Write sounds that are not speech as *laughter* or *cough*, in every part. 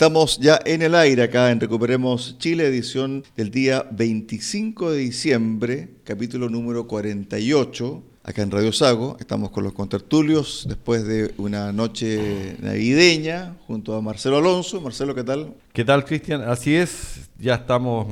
Estamos ya en el aire acá en Recuperemos Chile, edición del día 25 de diciembre, capítulo número 48, acá en Radio Sago. Estamos con los contertulios después de una noche navideña junto a Marcelo Alonso. Marcelo, ¿qué tal? ¿Qué tal, Cristian? Así es, ya estamos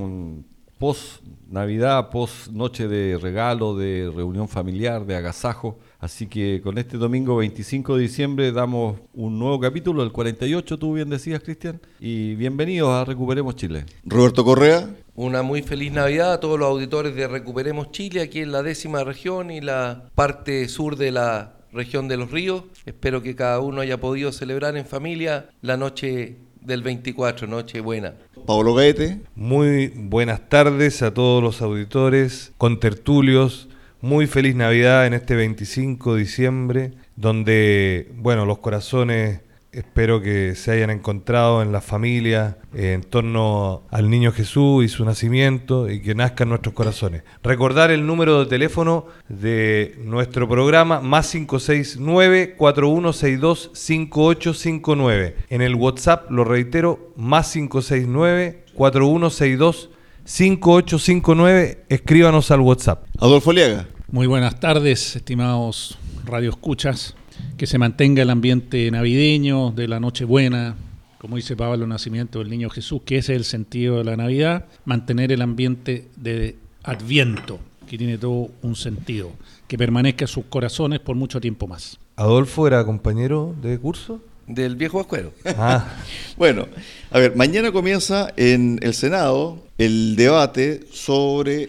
post Navidad, post noche de regalo, de reunión familiar, de agasajo. Así que con este domingo 25 de diciembre damos un nuevo capítulo, el 48, tú bien decías, Cristian. Y bienvenidos a Recuperemos Chile. Roberto Correa. Una muy feliz Navidad a todos los auditores de Recuperemos Chile, aquí en la décima región y la parte sur de la región de los ríos. Espero que cada uno haya podido celebrar en familia la noche del 24, noche buena. Pablo Gaete. Muy buenas tardes a todos los auditores, contertulios muy feliz Navidad en este 25 de diciembre, donde, bueno, los corazones espero que se hayan encontrado en la familia eh, en torno al niño Jesús y su nacimiento y que nazcan nuestros corazones. Recordar el número de teléfono de nuestro programa más 569-4162-5859. En el WhatsApp, lo reitero, más 569-4162-5859. 5859, escríbanos al WhatsApp. Adolfo Liaga. Muy buenas tardes, estimados radioescuchas. Que se mantenga el ambiente navideño de la Nochebuena, como dice Pablo, el nacimiento del niño Jesús, que ese es el sentido de la Navidad, mantener el ambiente de Adviento, que tiene todo un sentido, que permanezca en sus corazones por mucho tiempo más. ¿Adolfo era compañero de curso? Del viejo escuero. Ah. *laughs* bueno, a ver, mañana comienza en el Senado el debate sobre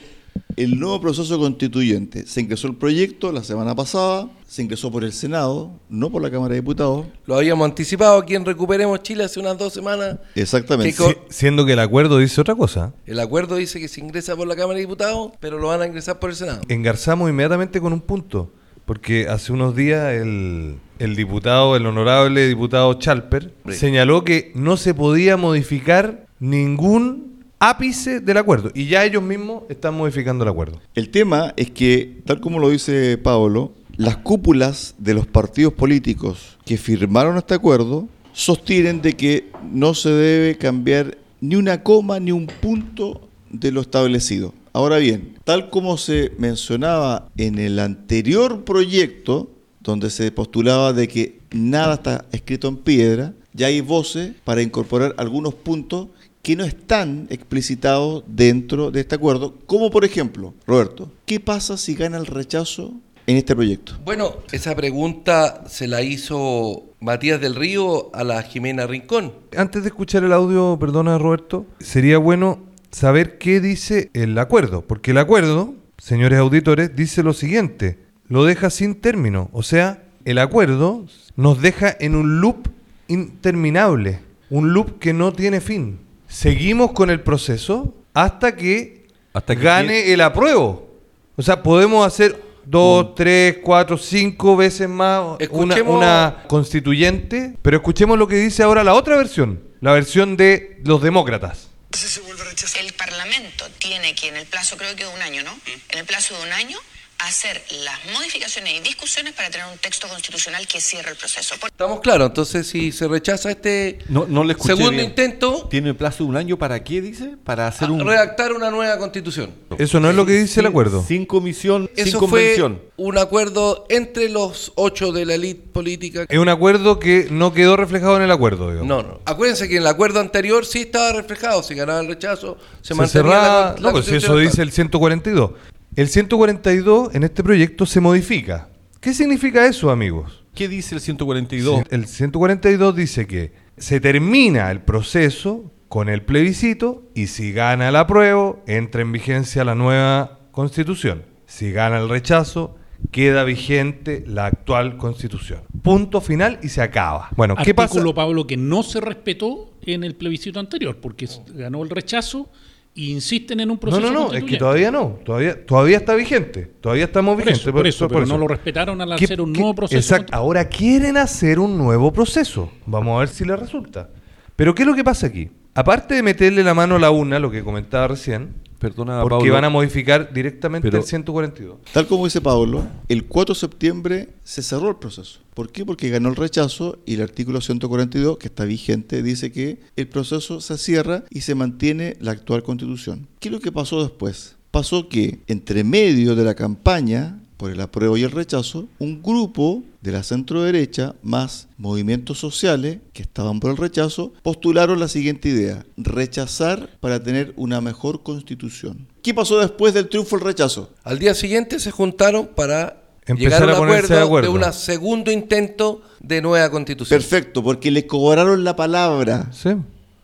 el nuevo proceso constituyente. Se ingresó el proyecto la semana pasada, se ingresó por el Senado, no por la Cámara de Diputados. Lo habíamos anticipado aquí en Recuperemos Chile hace unas dos semanas. Exactamente. Si, siendo que el acuerdo dice otra cosa. El acuerdo dice que se ingresa por la Cámara de Diputados, pero lo van a ingresar por el Senado. Engarzamos inmediatamente con un punto, porque hace unos días el el diputado, el honorable diputado Chalper, señaló que no se podía modificar ningún ápice del acuerdo y ya ellos mismos están modificando el acuerdo. El tema es que, tal como lo dice Pablo, las cúpulas de los partidos políticos que firmaron este acuerdo sostienen de que no se debe cambiar ni una coma ni un punto de lo establecido. Ahora bien, tal como se mencionaba en el anterior proyecto, donde se postulaba de que nada está escrito en piedra, ya hay voces para incorporar algunos puntos que no están explicitados dentro de este acuerdo, como por ejemplo, Roberto, ¿qué pasa si gana el rechazo en este proyecto? Bueno, esa pregunta se la hizo Matías del Río a la Jimena Rincón. Antes de escuchar el audio, perdona Roberto, sería bueno saber qué dice el acuerdo, porque el acuerdo, señores auditores, dice lo siguiente, lo deja sin término. O sea, el acuerdo nos deja en un loop interminable, un loop que no tiene fin. Seguimos con el proceso hasta que, hasta gane el apruebo. O sea, podemos hacer dos, mm. tres, cuatro, cinco veces más una, una, constituyente, pero escuchemos lo que dice ahora la otra versión, la versión de los demócratas. El Parlamento tiene que en el plazo, creo que de un año, ¿no? En el plazo de un año hacer las modificaciones y discusiones para tener un texto constitucional que cierre el proceso. Estamos claros, entonces si se rechaza este no, no le segundo intento... ¿Tiene plazo de un año para qué, dice? Para hacer un... Redactar una nueva constitución. Eso no es lo que dice el acuerdo. Sin comisión, Eso sin convención. Fue un acuerdo entre los ocho de la élite política. Es un acuerdo que no quedó reflejado en el acuerdo, digamos. No, no. Acuérdense que en el acuerdo anterior sí estaba reflejado. Si ganaba el rechazo, se, se mantenía la, la, no, pues eso dice el 142. El 142 en este proyecto se modifica. ¿Qué significa eso, amigos? ¿Qué dice el 142? El 142 dice que se termina el proceso con el plebiscito y si gana el apruebo, entra en vigencia la nueva constitución. Si gana el rechazo, queda vigente la actual constitución. Punto final y se acaba. Bueno, ¿qué Artículo, pasa? Pablo, que no se respetó en el plebiscito anterior, porque ganó el rechazo insisten en un No, proceso no, no, es que todavía no, todavía, todavía está vigente, todavía estamos Por vigentes. eso, por eso, pero no lo respetaron al ¿Qué- hacer un nuevo proceso. Exacto, ahora quieren hacer un nuevo proceso. Vamos a ver si les resulta. Pero ¿qué es lo que pasa aquí? Aparte de meterle la mano a la urna, lo que comentaba recién, Perdona, porque Pablo. van a modificar directamente Pero- el 142. Tal como dice Pablo, el 4 de septiembre se cerró el proceso. ¿Por qué? Porque ganó el rechazo y el artículo 142, que está vigente, dice que el proceso se cierra y se mantiene la actual constitución. ¿Qué es lo que pasó después? Pasó que entre medio de la campaña por el apruebo y el rechazo, un grupo de la centro derecha más movimientos sociales que estaban por el rechazo postularon la siguiente idea, rechazar para tener una mejor constitución. ¿Qué pasó después del triunfo del rechazo? Al día siguiente se juntaron para Empezar llegar a un acuerdo de de, acuerdo. un segundo intento de nueva constitución. Perfecto, porque le cobraron la palabra. Sí.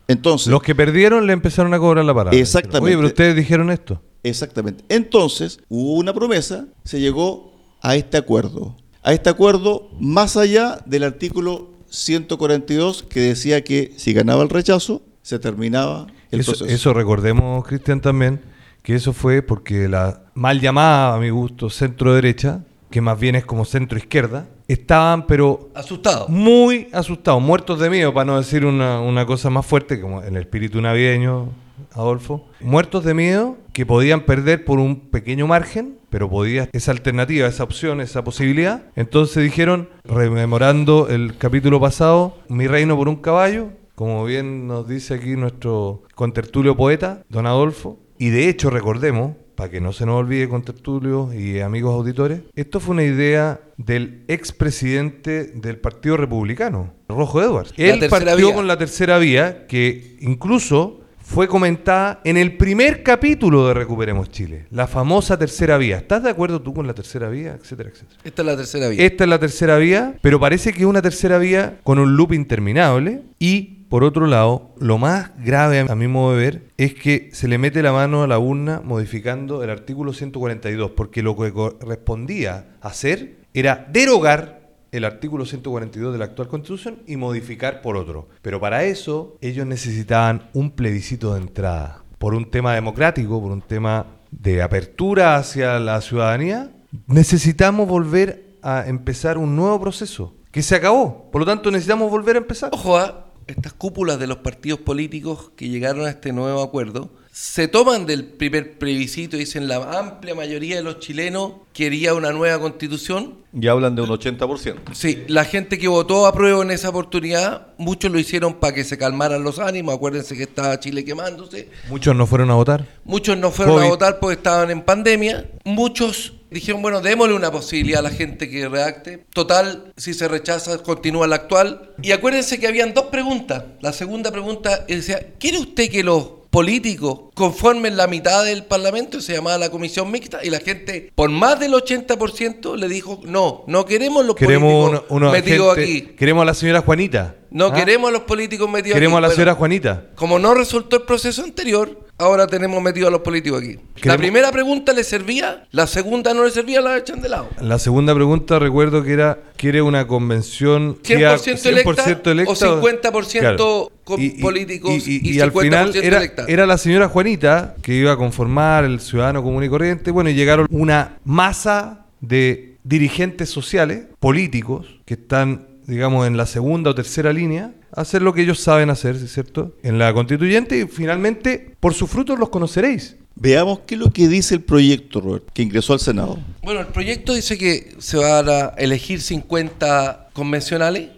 Entonces, Los que perdieron le empezaron a cobrar la parada. Exactamente. Oye, pero ustedes dijeron esto. Exactamente. Entonces, hubo una promesa, se llegó a este acuerdo. A este acuerdo más allá del artículo 142 que decía que si ganaba el rechazo, se terminaba el Eso, proceso. eso recordemos, Cristian, también, que eso fue porque la mal llamada, a mi gusto, centro derecha, que más bien es como centro izquierda, estaban pero Asustado. muy asustados, muertos de miedo, para no decir una, una cosa más fuerte, como el espíritu navideño, Adolfo, muertos de miedo que podían perder por un pequeño margen, pero podía esa alternativa, esa opción, esa posibilidad. Entonces dijeron, rememorando el capítulo pasado, mi reino por un caballo, como bien nos dice aquí nuestro contertulio poeta, don Adolfo, y de hecho recordemos, para que no se nos olvide contertulio y amigos auditores, esto fue una idea del expresidente del Partido Republicano, Rojo Edwards. Él partió vía. con la tercera vía, que incluso fue comentada en el primer capítulo de Recuperemos Chile, la famosa tercera vía. ¿Estás de acuerdo tú con la tercera vía? Etcétera, etcétera. Esta es la tercera vía. Esta es la tercera vía, pero parece que es una tercera vía con un loop interminable y por otro lado, lo más grave a mi modo de ver es que se le mete la mano a la urna modificando el artículo 142, porque lo que correspondía hacer era derogar el artículo 142 de la actual constitución y modificar por otro. Pero para eso ellos necesitaban un plebiscito de entrada, por un tema democrático, por un tema de apertura hacia la ciudadanía, necesitamos volver a empezar un nuevo proceso que se acabó. Por lo tanto, necesitamos volver a empezar. Ojo a estas cúpulas de los partidos políticos que llegaron a este nuevo acuerdo, se toman del primer plebiscito y dicen la amplia mayoría de los chilenos quería una nueva constitución. Y hablan de un 80%. Sí, la gente que votó a prueba en esa oportunidad, muchos lo hicieron para que se calmaran los ánimos, acuérdense que estaba Chile quemándose, Muchos no fueron a votar. muchos no fueron COVID. a votar porque estaban en pandemia, muchos dijeron, bueno, démosle una posibilidad a la gente que redacte, total, si se rechaza, continúa la actual. Y acuérdense que habían dos preguntas, la segunda pregunta decía, ¿quiere usted que los políticos conformen la mitad del Parlamento, se llamaba la comisión mixta, y la gente, por más del 80%, le dijo, no, no queremos los Queremos políticos una metidos gente- aquí. Queremos a la señora Juanita. No ¿Ah? queremos a los políticos metidos Queremos aquí. a la señora Juanita. Como no resultó el proceso anterior, ahora tenemos metidos a los políticos aquí. La Queremos- primera pregunta le servía, la segunda no le servía, la echan de lado. La segunda pregunta recuerdo que era, ¿quiere una convención 100% electa, 100% electa? o 50% Claro. Con políticos y, y al 50% final era, era la señora Juanita que iba a conformar el ciudadano común y corriente. Bueno, y llegaron una masa de dirigentes sociales, políticos, que están, digamos, en la segunda o tercera línea, a hacer lo que ellos saben hacer, ¿sí es cierto? En la constituyente y finalmente, por sus frutos los conoceréis. Veamos qué es lo que dice el proyecto, Robert, que ingresó al Senado. Bueno, el proyecto dice que se van a elegir 50 convencionales.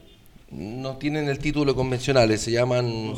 No tienen el título convencionales, se llaman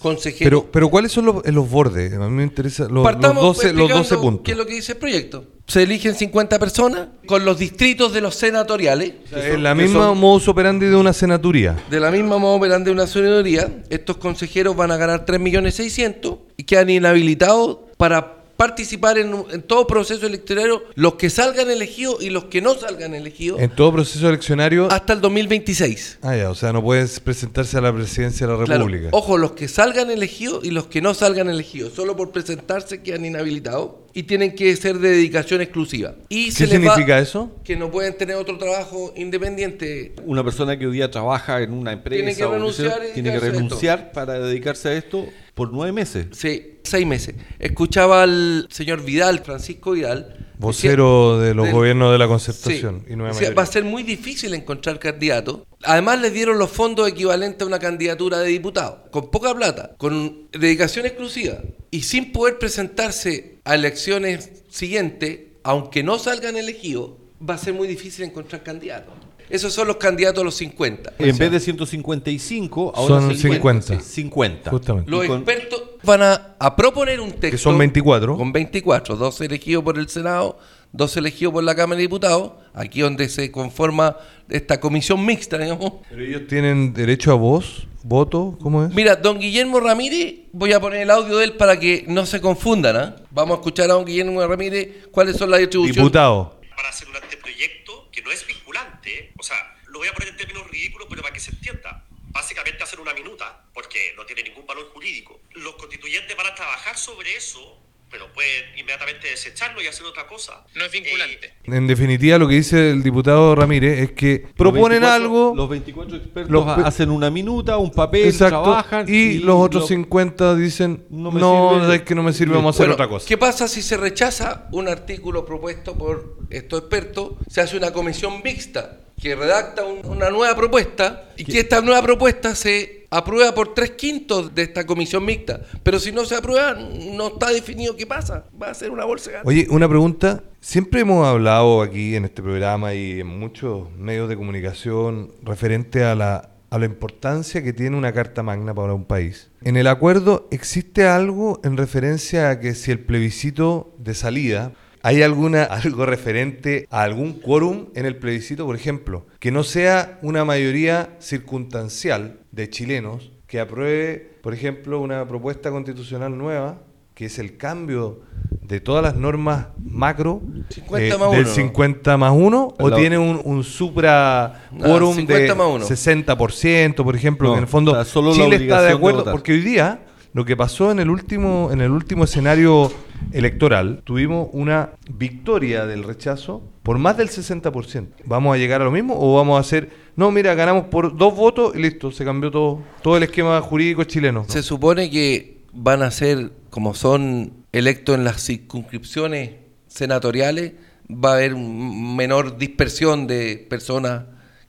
consejeros. Pero, pero ¿cuáles son los, los bordes? A mí me interesa los, los Partamos 12, los 12 explicando puntos. ¿Qué es lo que dice el proyecto? Se eligen 50 personas con los distritos de los senatoriales. Es la misma modus operandi de una senaturía. De la misma modo operandi de una senaduría, estos consejeros van a ganar 3.600.000 y quedan inhabilitados para participar en, en todo proceso electoral, los que salgan elegidos y los que no salgan elegidos, En todo proceso eleccionario. hasta el 2026. Ah, ya, o sea, no puedes presentarse a la presidencia de la Claro, República. ojo, los que salgan elegidos y los que no salgan elegidos, solo por presentarse quedan inhabilitados. y tienen que ser de dedicación exclusiva. Y ¿Qué se les va- significa eso? Que no pueden tener otro trabajo independiente. Una persona que hoy día trabaja en una empresa Tiene que o renunciar sea, y tiene que dedicarse a esto. renunciar para dedicarse a esto por nueve meses. Sí, seis meses. Escuchaba al señor Vidal, Francisco Vidal. Vocero de los del- gobiernos de la Concertación Sí. y Nueva Decía, va a ser muy difícil encontrar candidatos. Además les dieron los fondos equivalentes a una candidatura de diputado, con poca plata, con dedicación exclusiva y sin poder presentarse a elecciones siguientes, aunque no salgan elegidos, va a ser muy difícil encontrar candidatos. Esos son los candidatos a los 50. En vez de 155, ahora Son 50. 50. Justamente. Los con- expertos van a, a proponer un texto. Que son 24. Con 24, dos elegidos por el Senado, dos elegidos por la Cámara de Diputados, aquí donde se conforma esta comisión mixta, digamos. Pero ellos tienen derecho a voz, voto, ¿cómo es? Mira, don Guillermo Ramírez, voy a poner el audio de él para que no se confundan. ¿ah? Vamos a escuchar a don Guillermo Ramírez cuáles son las distribuciones. Diputado. para hacer un voy a poner en términos ridículos, pero para que se entienda. Básicamente hacer una minuta, porque no tiene ningún valor jurídico. Los constituyentes van a trabajar sobre eso, pero pueden inmediatamente desecharlo y hacer otra cosa. No es vinculante. Eh, En definitiva, lo que dice el diputado Ramírez es que proponen Los 24 algo, Los 24 expertos Los pe- hacen una minuta, un papel, exacto, trabajan. y, los otros lo- 50 dicen, No no, me sirve". es que no me sirve, vamos a hacer Bueno, otra cosa. ¿Qué pasa si se rechaza un artículo propuesto por estos expertos? Se hace una comisión mixta que redacta un- una nueva propuesta y que esta nueva propuesta se aprueba por tres quintos de esta comisión mixta. Pero si no se aprueba, no está definido qué pasa. Va a ser una bolsa de. Oye, una pregunta. Siempre hemos hablado aquí en este programa y en muchos medios de comunicación referente a la, a la importancia que tiene una Carta Magna para un país. En el acuerdo existe algo en referencia a que si el plebiscito de salida, ¿hay alguna *laughs* algo referente a algún quórum en el plebiscito, por ejemplo? Que no sea una mayoría circunstancial de chilenos que apruebe, por ejemplo, una propuesta constitucional nueva, que es el cambio de todas las normas macro 50 eh, más del uno, ¿no? 50 más 1 o La- tiene un, un supra No, quórum de 50 más uno. 60%, por ejemplo, No, que en el fondo solo Chile está de acuerdo porque hoy día lo que pasó en el último en el último escenario electoral, tuvimos una victoria del rechazo por más del 60%. ¿Vamos a llegar a lo mismo o vamos a hacer, no, mira, ganamos por dos votos y listo, se cambió todo todo el esquema jurídico chileno? Se supone que van a ser, como son electos en las circunscripciones senatoriales, va a haber menor dispersión de personas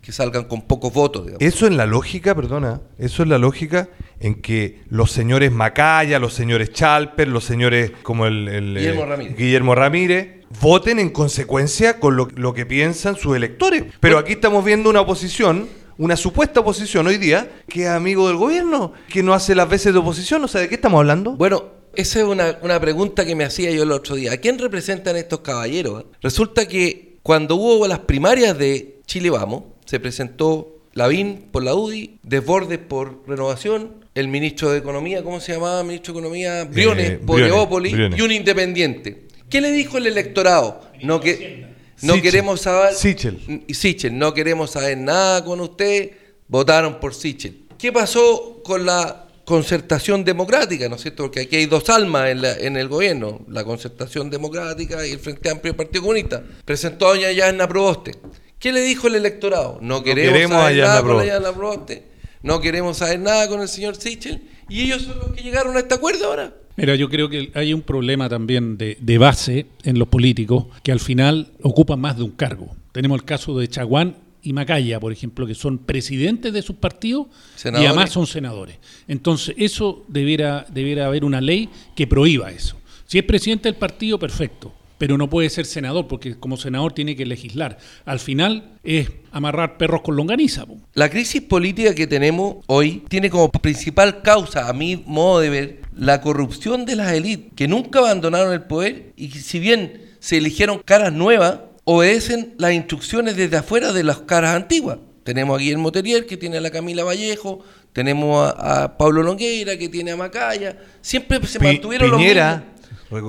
que salgan con pocos votos. digamos. Eso en la lógica, perdona, eso es la lógica en que los señores Macaya, los señores Chalper, los señores como el, el, Guillermo eh, Ramírez. Guillermo Ramírez, voten en consecuencia con lo, lo que piensan sus electores. Pero aquí estamos viendo una oposición, una supuesta oposición hoy día, que es amigo del gobierno, que no hace las veces de oposición, o sea, ¿de qué estamos hablando? Bueno, esa es una, una pregunta que me hacía yo el otro día. ¿A quién representan estos caballeros? Resulta que cuando hubo las primarias de Chile Vamos, se presentó Lavín por la UDI, Desbordes por Renovación, el ministro de Economía, ¿cómo se llamaba? Ministro de Economía, Briones por Leópolis y un independiente. ¿Qué le dijo el electorado? No que no Sichel. queremos saber Sichel. y Sichel, no queremos saber nada con usted, votaron por Sichel. ¿Qué pasó con la concertación democrática, ¿no es cierto? Porque aquí hay dos almas en, la- en el gobierno, la concertación democrática y el Frente Amplio del Partido Comunista. Presentó a doña Yasna Proboste. ¿Qué le dijo el electorado? No queremos, queremos a saber nada con la Proboste. No queremos saber nada con el señor Sichel, y ellos son los que llegaron a este acuerdo ahora. Mira, yo creo que hay un problema también de, de base en los políticos que al final ocupan más de un cargo. Tenemos el caso de Chaguán y Macaya, por ejemplo, que son presidentes de sus partidos y además son senadores. Entonces, eso debiera, debiera haber una ley que prohíba eso. Si es presidente del partido, perfecto, pero no puede ser senador, porque como senador tiene que legislar. Al final es amarrar perros con longaniza. La crisis política que tenemos hoy tiene como principal causa, a mi modo de ver, la corrupción de las élites, que nunca abandonaron el poder y que si bien se eligieron caras nuevas, obedecen las instrucciones desde afuera de las caras antiguas. Tenemos a Guillermo Terrier, que tiene a la Camila Vallejo, tenemos a, a Pablo Longueira, que tiene a Macaya, siempre se Pi- mantuvieron Piñera, los mismos.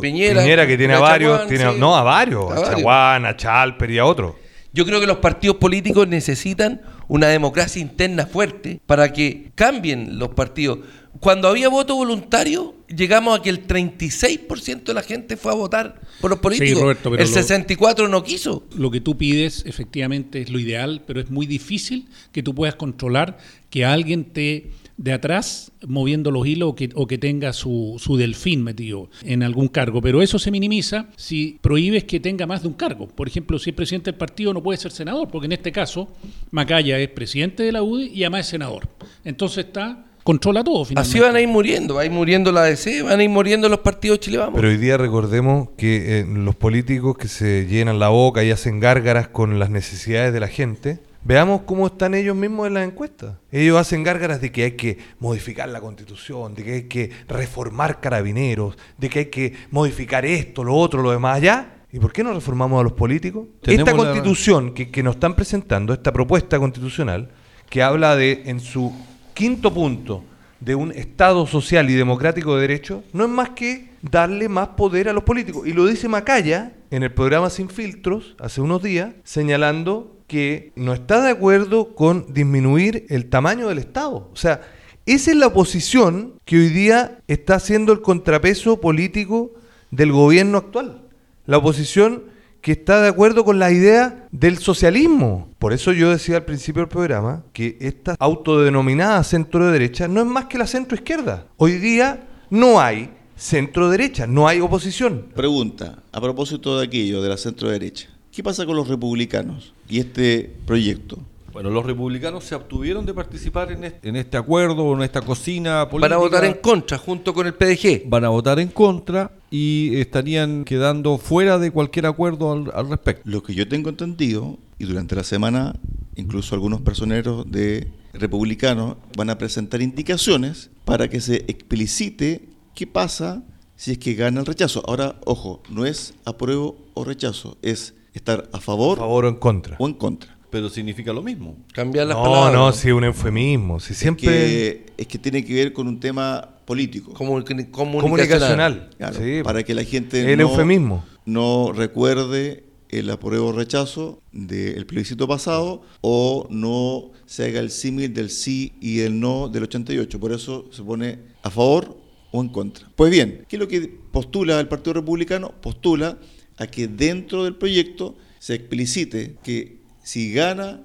Piñera, que tiene a varios, Chaguán, tiene a- sí. no, a varios, A a. Chaguán, a Chalper y a otros. Yo creo que los partidos políticos necesitan una democracia interna fuerte para que cambien los partidos. Cuando había voto voluntario, llegamos a que el 36% de la gente fue a votar por los políticos. Roberto, pero el lo- 64% no quiso. Lo que tú pides efectivamente es lo ideal, pero es muy difícil que tú puedas controlar que alguien te de atrás moviendo los hilos o que, o que tenga su, su delfín metido en algún cargo. Pero eso se minimiza si prohíbes que tenga más de un cargo. Por ejemplo, si es presidente del partido no puede ser senador, porque en este caso Macaya es presidente de la UDI y además es senador. Entonces está controla todo finalmente. Así van a ir muriendo, va a ir muriendo la ADC, van a ir muriendo los partidos chilenos. Pero hoy día recordemos que eh, los políticos que se llenan la boca y hacen gárgaras con las necesidades de la gente, veamos cómo están ellos mismos en las encuestas. Ellos hacen gárgaras de que hay que modificar la constitución, de que hay que reformar carabineros, de que hay que modificar esto, lo otro, lo demás allá. ¿Y por qué no reformamos a los políticos? Tenemos Esta la- constitución que, que nos están presentando, esta propuesta constitucional, que habla de, en su quinto punto, de un Estado social y democrático de derecho, no es más que darle más poder a los políticos. Y lo dice Macaya en el programa Sin Filtros, hace unos días, señalando que no está de acuerdo con disminuir el tamaño del Estado. O sea, esa es la posición que hoy día está haciendo el contrapeso político del gobierno actual. La oposición que está de acuerdo con la idea del socialismo. Por eso yo decía al principio del programa que esta autodenominada centro derecha no es más que la centro izquierda. Hoy día no hay centro derecha, no hay oposición. Pregunta, a propósito de aquello, de la centro derecha. ¿Qué pasa con los republicanos y este proyecto? Bueno, los republicanos se abstuvieron de participar en este, en este acuerdo o en esta cocina política. Van a votar en contra junto con el PDG. Van a votar en contra y estarían quedando fuera de cualquier acuerdo al, al respecto. Lo que yo tengo entendido, y durante la semana incluso algunos personeros de republicanos van a presentar indicaciones para que se explicite qué pasa si es que gana el rechazo. Ahora, ojo, no es apruebo o rechazo, es estar a favor, o en contra. o en contra. Pero significa lo mismo. Cambiar las No, palabras. no, sí, un eufemismo. Si siempre Que, es que tiene que ver con un tema político. Comuni- comunicacional. comunicacional. Claro, Sí, para que la gente el no, eufemismo. no recuerde el apruebo o rechazo del plebiscito pasado o no se haga el símil del sí y el no del 88. Por eso se pone a favor o en contra. Pues bien, ¿qué es lo que postula el Partido Republicano? Postula a que dentro del proyecto se explicite que si gana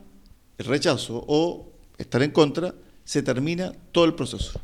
el rechazo o estar en contra, se termina todo el proceso.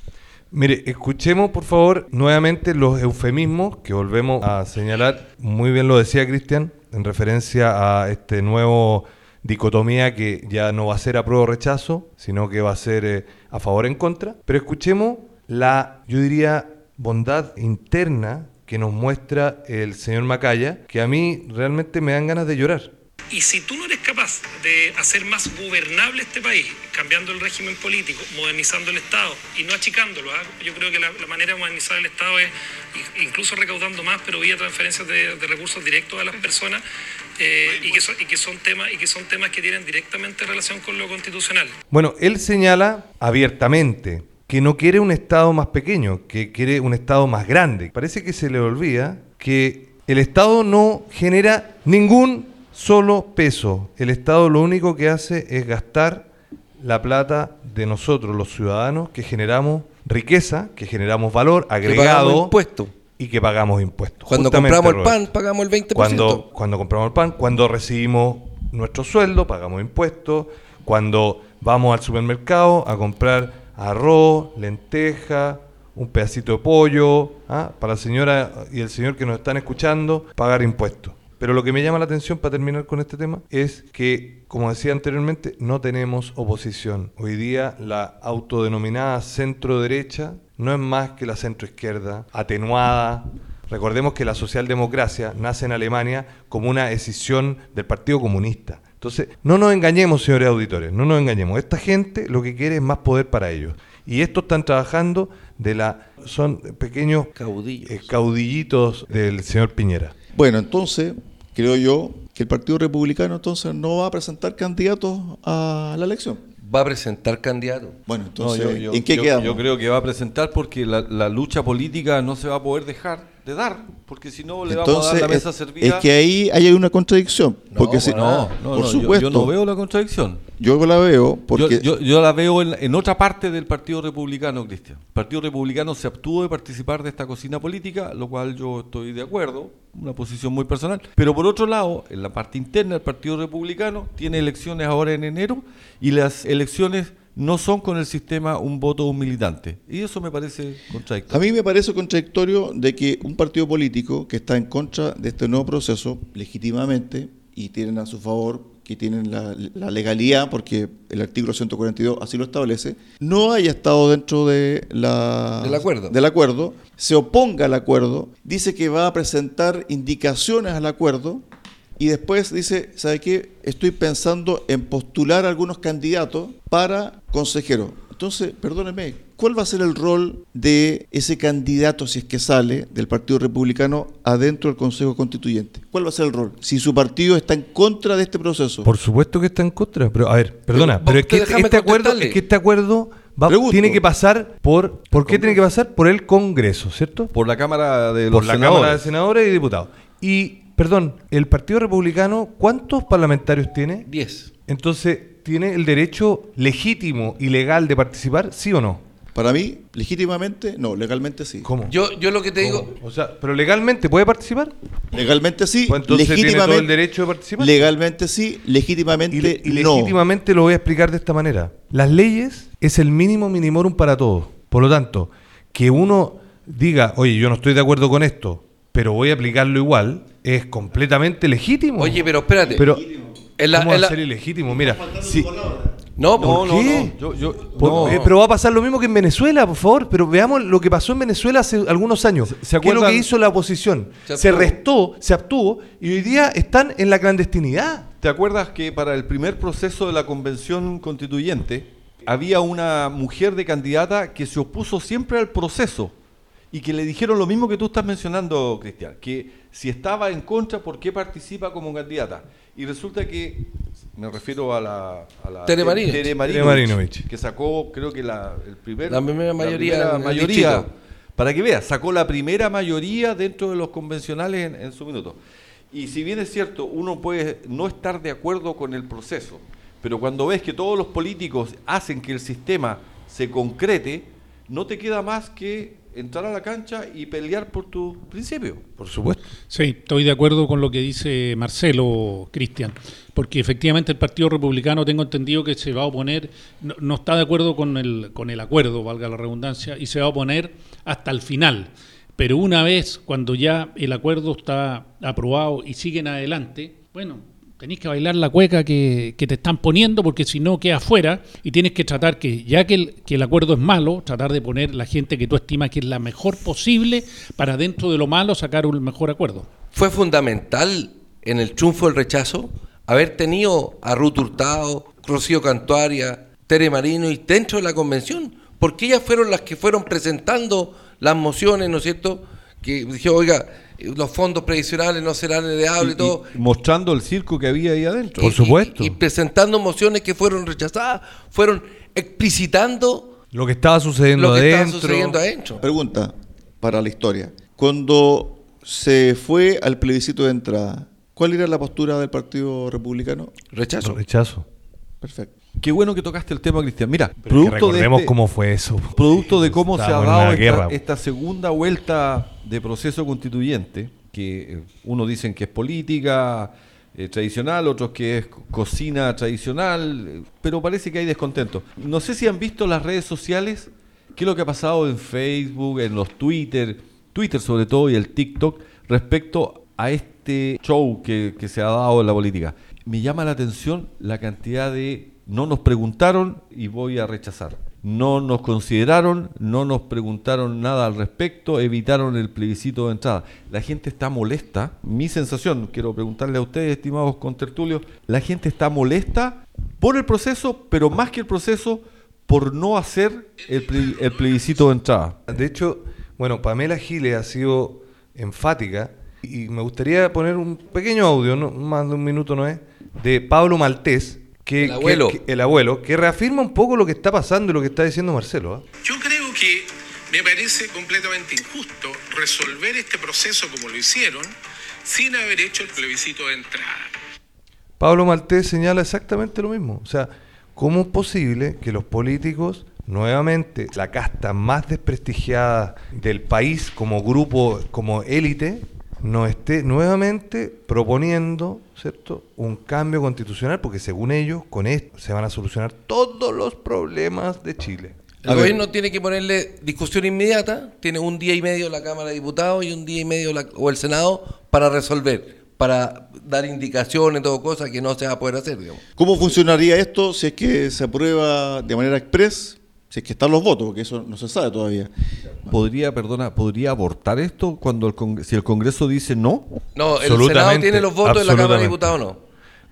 Mire, escuchemos por favor nuevamente los eufemismos que volvemos a señalar. Muy bien lo decía Cristian en referencia a este nuevo dicotomía que ya no va a ser a prueba o rechazo, sino que va a ser eh, a favor o en contra. Pero escuchemos la, yo diría, bondad interna que nos muestra el señor Macaya, que a mí realmente me dan ganas de llorar. Y si tú no eres capaz de hacer más gobernable este país, cambiando el régimen político, modernizando el Estado y no achicándolo, ¿ah? yo creo que la, la manera de modernizar el Estado es incluso recaudando más, pero vía transferencias de, de recursos directos a las personas eh, y, que son, y, que son temas, y que son temas que tienen directamente relación con lo constitucional. Bueno, él señala abiertamente que no quiere un Estado más pequeño, que quiere un Estado más grande. Parece que se le olvida que el Estado no genera ningún solo peso. El Estado lo único que hace es gastar la plata de nosotros, los ciudadanos, que generamos riqueza, que generamos valor agregado impuestos. y que pagamos impuestos. Cuando Justamente, compramos el pan, pagamos el 20%. Cuando, cuando compramos el pan, cuando recibimos nuestro sueldo, pagamos impuestos, cuando vamos al supermercado a comprar arroz, lenteja, un pedacito de pollo, ¿ah? para la señora y el señor que nos están escuchando, pagar impuestos. Pero lo que me llama la atención para terminar con este tema es que, como decía anteriormente, no tenemos oposición. Hoy día la autodenominada centro derecha no es más que la centro izquierda, atenuada, Recordemos que la socialdemocracia nace en Alemania como una decisión del Partido Comunista. Entonces, no nos engañemos, señores auditores, no nos engañemos. Esta gente lo que quiere es más poder para ellos. Y estos están trabajando de la son pequeños Caudillos. eh, caudillitos del señor Piñera. Bueno, entonces, creo yo que el Partido Republicano entonces no va a presentar candidatos a la elección. Va a presentar candidato. Bueno, No, entonces, yo, yo- ¿en qué yo- quedamos? yo creo que va a presentar porque la, la lucha política no se va a poder dejar de dar, porque si no le vamos a dar la mesa es, servida. es que ahí hay una contradicción. Porque si- no, no, por no, yo- supuesto, yo, no veo la contradicción. yo la veo porque Yo, yo- yo la veo en, en otra parte del Partido Republicano, Cristian. El Partido Republicano se abstuvo de participar de esta cocina política, lo cual yo estoy de acuerdo, una posición muy personal. Pero por otro lado, en la parte interna del Partido Republicano tiene elecciones ahora en enero y las elecciones no son con el sistema un voto de un militante. Y eso me parece A contradictorio. mí me parece contradictorio de que un partido político que está en contra de este nuevo proceso, legítimamente, y tienen a su favor, que tienen la, la legalidad, porque el artículo 142 así lo establece, no haya estado dentro de la, Del acuerdo. del acuerdo, se oponga al acuerdo, dice que va a presentar indicaciones al acuerdo, y después dice, ¿sabe qué? Estoy pensando en postular algunos candidatos para consejero. Entonces, perdóneme, ¿cuál va a ser el rol de ese candidato, si es que sale, del Partido Republicano adentro del Consejo Constituyente? ¿Cuál va a ser el rol? Si su partido está en contra de este proceso. Por supuesto que está en contra. Pero, a ver, perdona, Pero, pero, es que este, acuerdo, contestarle. es que este acuerdo va- tiene que pasar por. ¿Por qué tiene que pasar? Por el Congreso, ¿cierto? Por la Cámara de los por la Senadores. Cámara de Senadores y Diputados. Y, perdón, el Partido Republicano, ¿cuántos parlamentarios tiene? 10. Entonces, ¿tiene el derecho legítimo y legal de participar, sí o no? Para mí, legítimamente, no, legalmente sí. ¿Cómo? Yo, yo lo que te digo, O sea, ¿pero legalmente puede participar? Legalmente sí, Pues entonces tiene todo legítimamente, el derecho de participar. legalmente sí, Y, legítimamente le- y no. legítimamente lo voy a explicar de esta manera. Las leyes es el mínimo minimorum para todos. Por lo tanto, que uno diga, oye, yo no estoy de acuerdo con esto, pero voy a aplicarlo igual, es completamente legítimo. oye, pero espérate. pero en la- ¿cómo en va la- a ser ilegítimo? Mira, si, no, No, ¿por no, qué? no. Yo, yo- por- no. eh, pero va a pasar lo mismo que en Venezuela, por favor. Pero veamos lo que pasó en Venezuela hace algunos años. ¿Se ¿Qué es lo acuerdan? que hizo la oposición? Se Se, restó, se abstuvo y hoy día están en la clandestinidad. ¿Te acuerdas que para el primer proceso de la convención constituyente había una mujer de candidata que se opuso siempre al proceso y que le dijeron lo mismo que tú estás mencionando, Cristian, que si estaba en contra, ¿por qué participa como candidata? Y resulta que, me refiero a la... A la Tere Marinovich. Tere Tere Marinovich. que sacó creo que la, el primer, La primera mayoría primera en el mayoría para que veas, sacó la primera mayoría dentro de los convencionales en, en su minuto. Y si bien es cierto, uno puede no estar de acuerdo con el proceso, pero cuando ves que todos los políticos hacen que el sistema se concrete, no te queda más que entrar a la cancha y pelear por tu principio. Por supuesto. Sí, estoy de acuerdo con lo que dice Marcelo, Cristian, porque efectivamente el Partido Republicano, tengo entendido que se va a oponer, no, no está de acuerdo con el, con el acuerdo, valga la redundancia, y se va a oponer hasta el final. Pero una vez, cuando ya el acuerdo está aprobado y siguen adelante, bueno, tenéis que bailar la cueca que, te están poniendo, porque si no quedas fuera y tienes que tratar que, ya que el, que el acuerdo es malo, tratar de poner la gente que tú estimas que es la mejor posible para dentro de lo malo sacar un mejor acuerdo. fue fundamental en el triunfo del rechazo haber tenido a Ruth Hurtado, Rocío Cantuaria, Tere Marino y dentro de la convención, porque ellas fueron las que fueron presentando las mociones, ¿no es cierto? Que dije, oiga, los fondos previsionales no serán heredables y, Y- todo. y mostrando el circo que había ahí adentro. Por Y- supuesto. Y, y presentando mociones que fueron rechazadas, fueron explicitando Lo que estaba sucediendo lo que adentro. estaba sucediendo adentro. Pregunta para la historia. Cuando se fue al plebiscito de entrada, ¿cuál era la postura del Partido Republicano? Rechazo. Rechazo. Perfecto. Qué bueno que tocaste el tema, Cristian. Mira, Pero producto de recordemos este- cómo fue eso. producto de cómo se ha dado una esta, guerra. esta segunda vuelta de proceso constituyente, que eh, unos dicen que es política eh, tradicional, otros que es co- cocina tradicional, eh, pero parece que hay descontento. No sé si han visto las redes sociales, qué es lo que ha pasado en Facebook, en los Twitter, Twitter sobre todo y el TikTok, respecto a este show que, que se ha dado en la política. Me llama la atención la cantidad de no nos preguntaron y voy a rechazar. No nos consideraron, no nos preguntaron nada al respecto, evitaron el plebiscito de entrada. La gente está molesta, mi sensación, quiero preguntarle a ustedes, estimados contertulios, la gente está molesta por el proceso, pero más que el proceso, por no hacer el, ple- el plebiscito de entrada. De hecho, bueno, Pamela Giles ha sido enfática y me gustaría poner un pequeño audio, más de un minuto no es, de Pablo Maltés, que, El abuelo. que- que- el abuelo, que reafirma un poco lo que está pasando y lo que está diciendo Marcelo. ¿ah? Yo creo que Me parece completamente injusto resolver este proceso como lo hicieron sin haber hecho el plebiscito de entrada. Pablo Maltés señala exactamente lo mismo. O sea, ¿cómo es posible que los políticos, nuevamente, la casta más desprestigiada del país como grupo, como élite, no esté nuevamente proponiendo, ¿cierto?, un cambio constitucional, porque según ellos, con esto se van a solucionar todos los problemas de Chile. El gobierno tiene que ponerle discusión inmediata, tiene un día y medio la Cámara de Diputados y un día y medio la- o el Senado para resolver, para dar indicaciones, todo cosa que no se va a poder hacer, digamos. ¿Cómo funcionaría esto si es que se aprueba de manera express? Si es que están los votos, porque eso no se sabe todavía. ¿Podría, perdona, podría abortar esto cuando el Cong- si el Congreso dice no? No, el Senado tiene los votos, la Cámara de. Diputados no.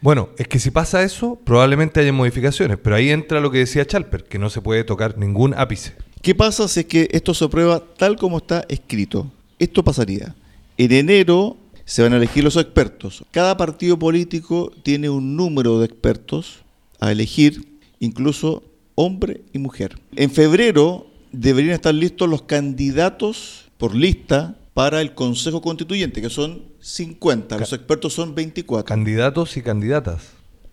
Bueno, es que si pasa eso, probablemente haya modificaciones, pero ahí entra lo que decía Chalper, que no se puede tocar ningún ápice. ¿Qué pasa si es que esto se aprueba tal como está escrito? Esto pasaría. En enero se van a elegir los expertos. Cada partido político tiene un número de expertos a elegir, incluso hombre y mujer. En febrero deberían estar listos los candidatos por lista para el Consejo Constituyente, que son 50. Los expertos son 24. Candidatos y candidatas.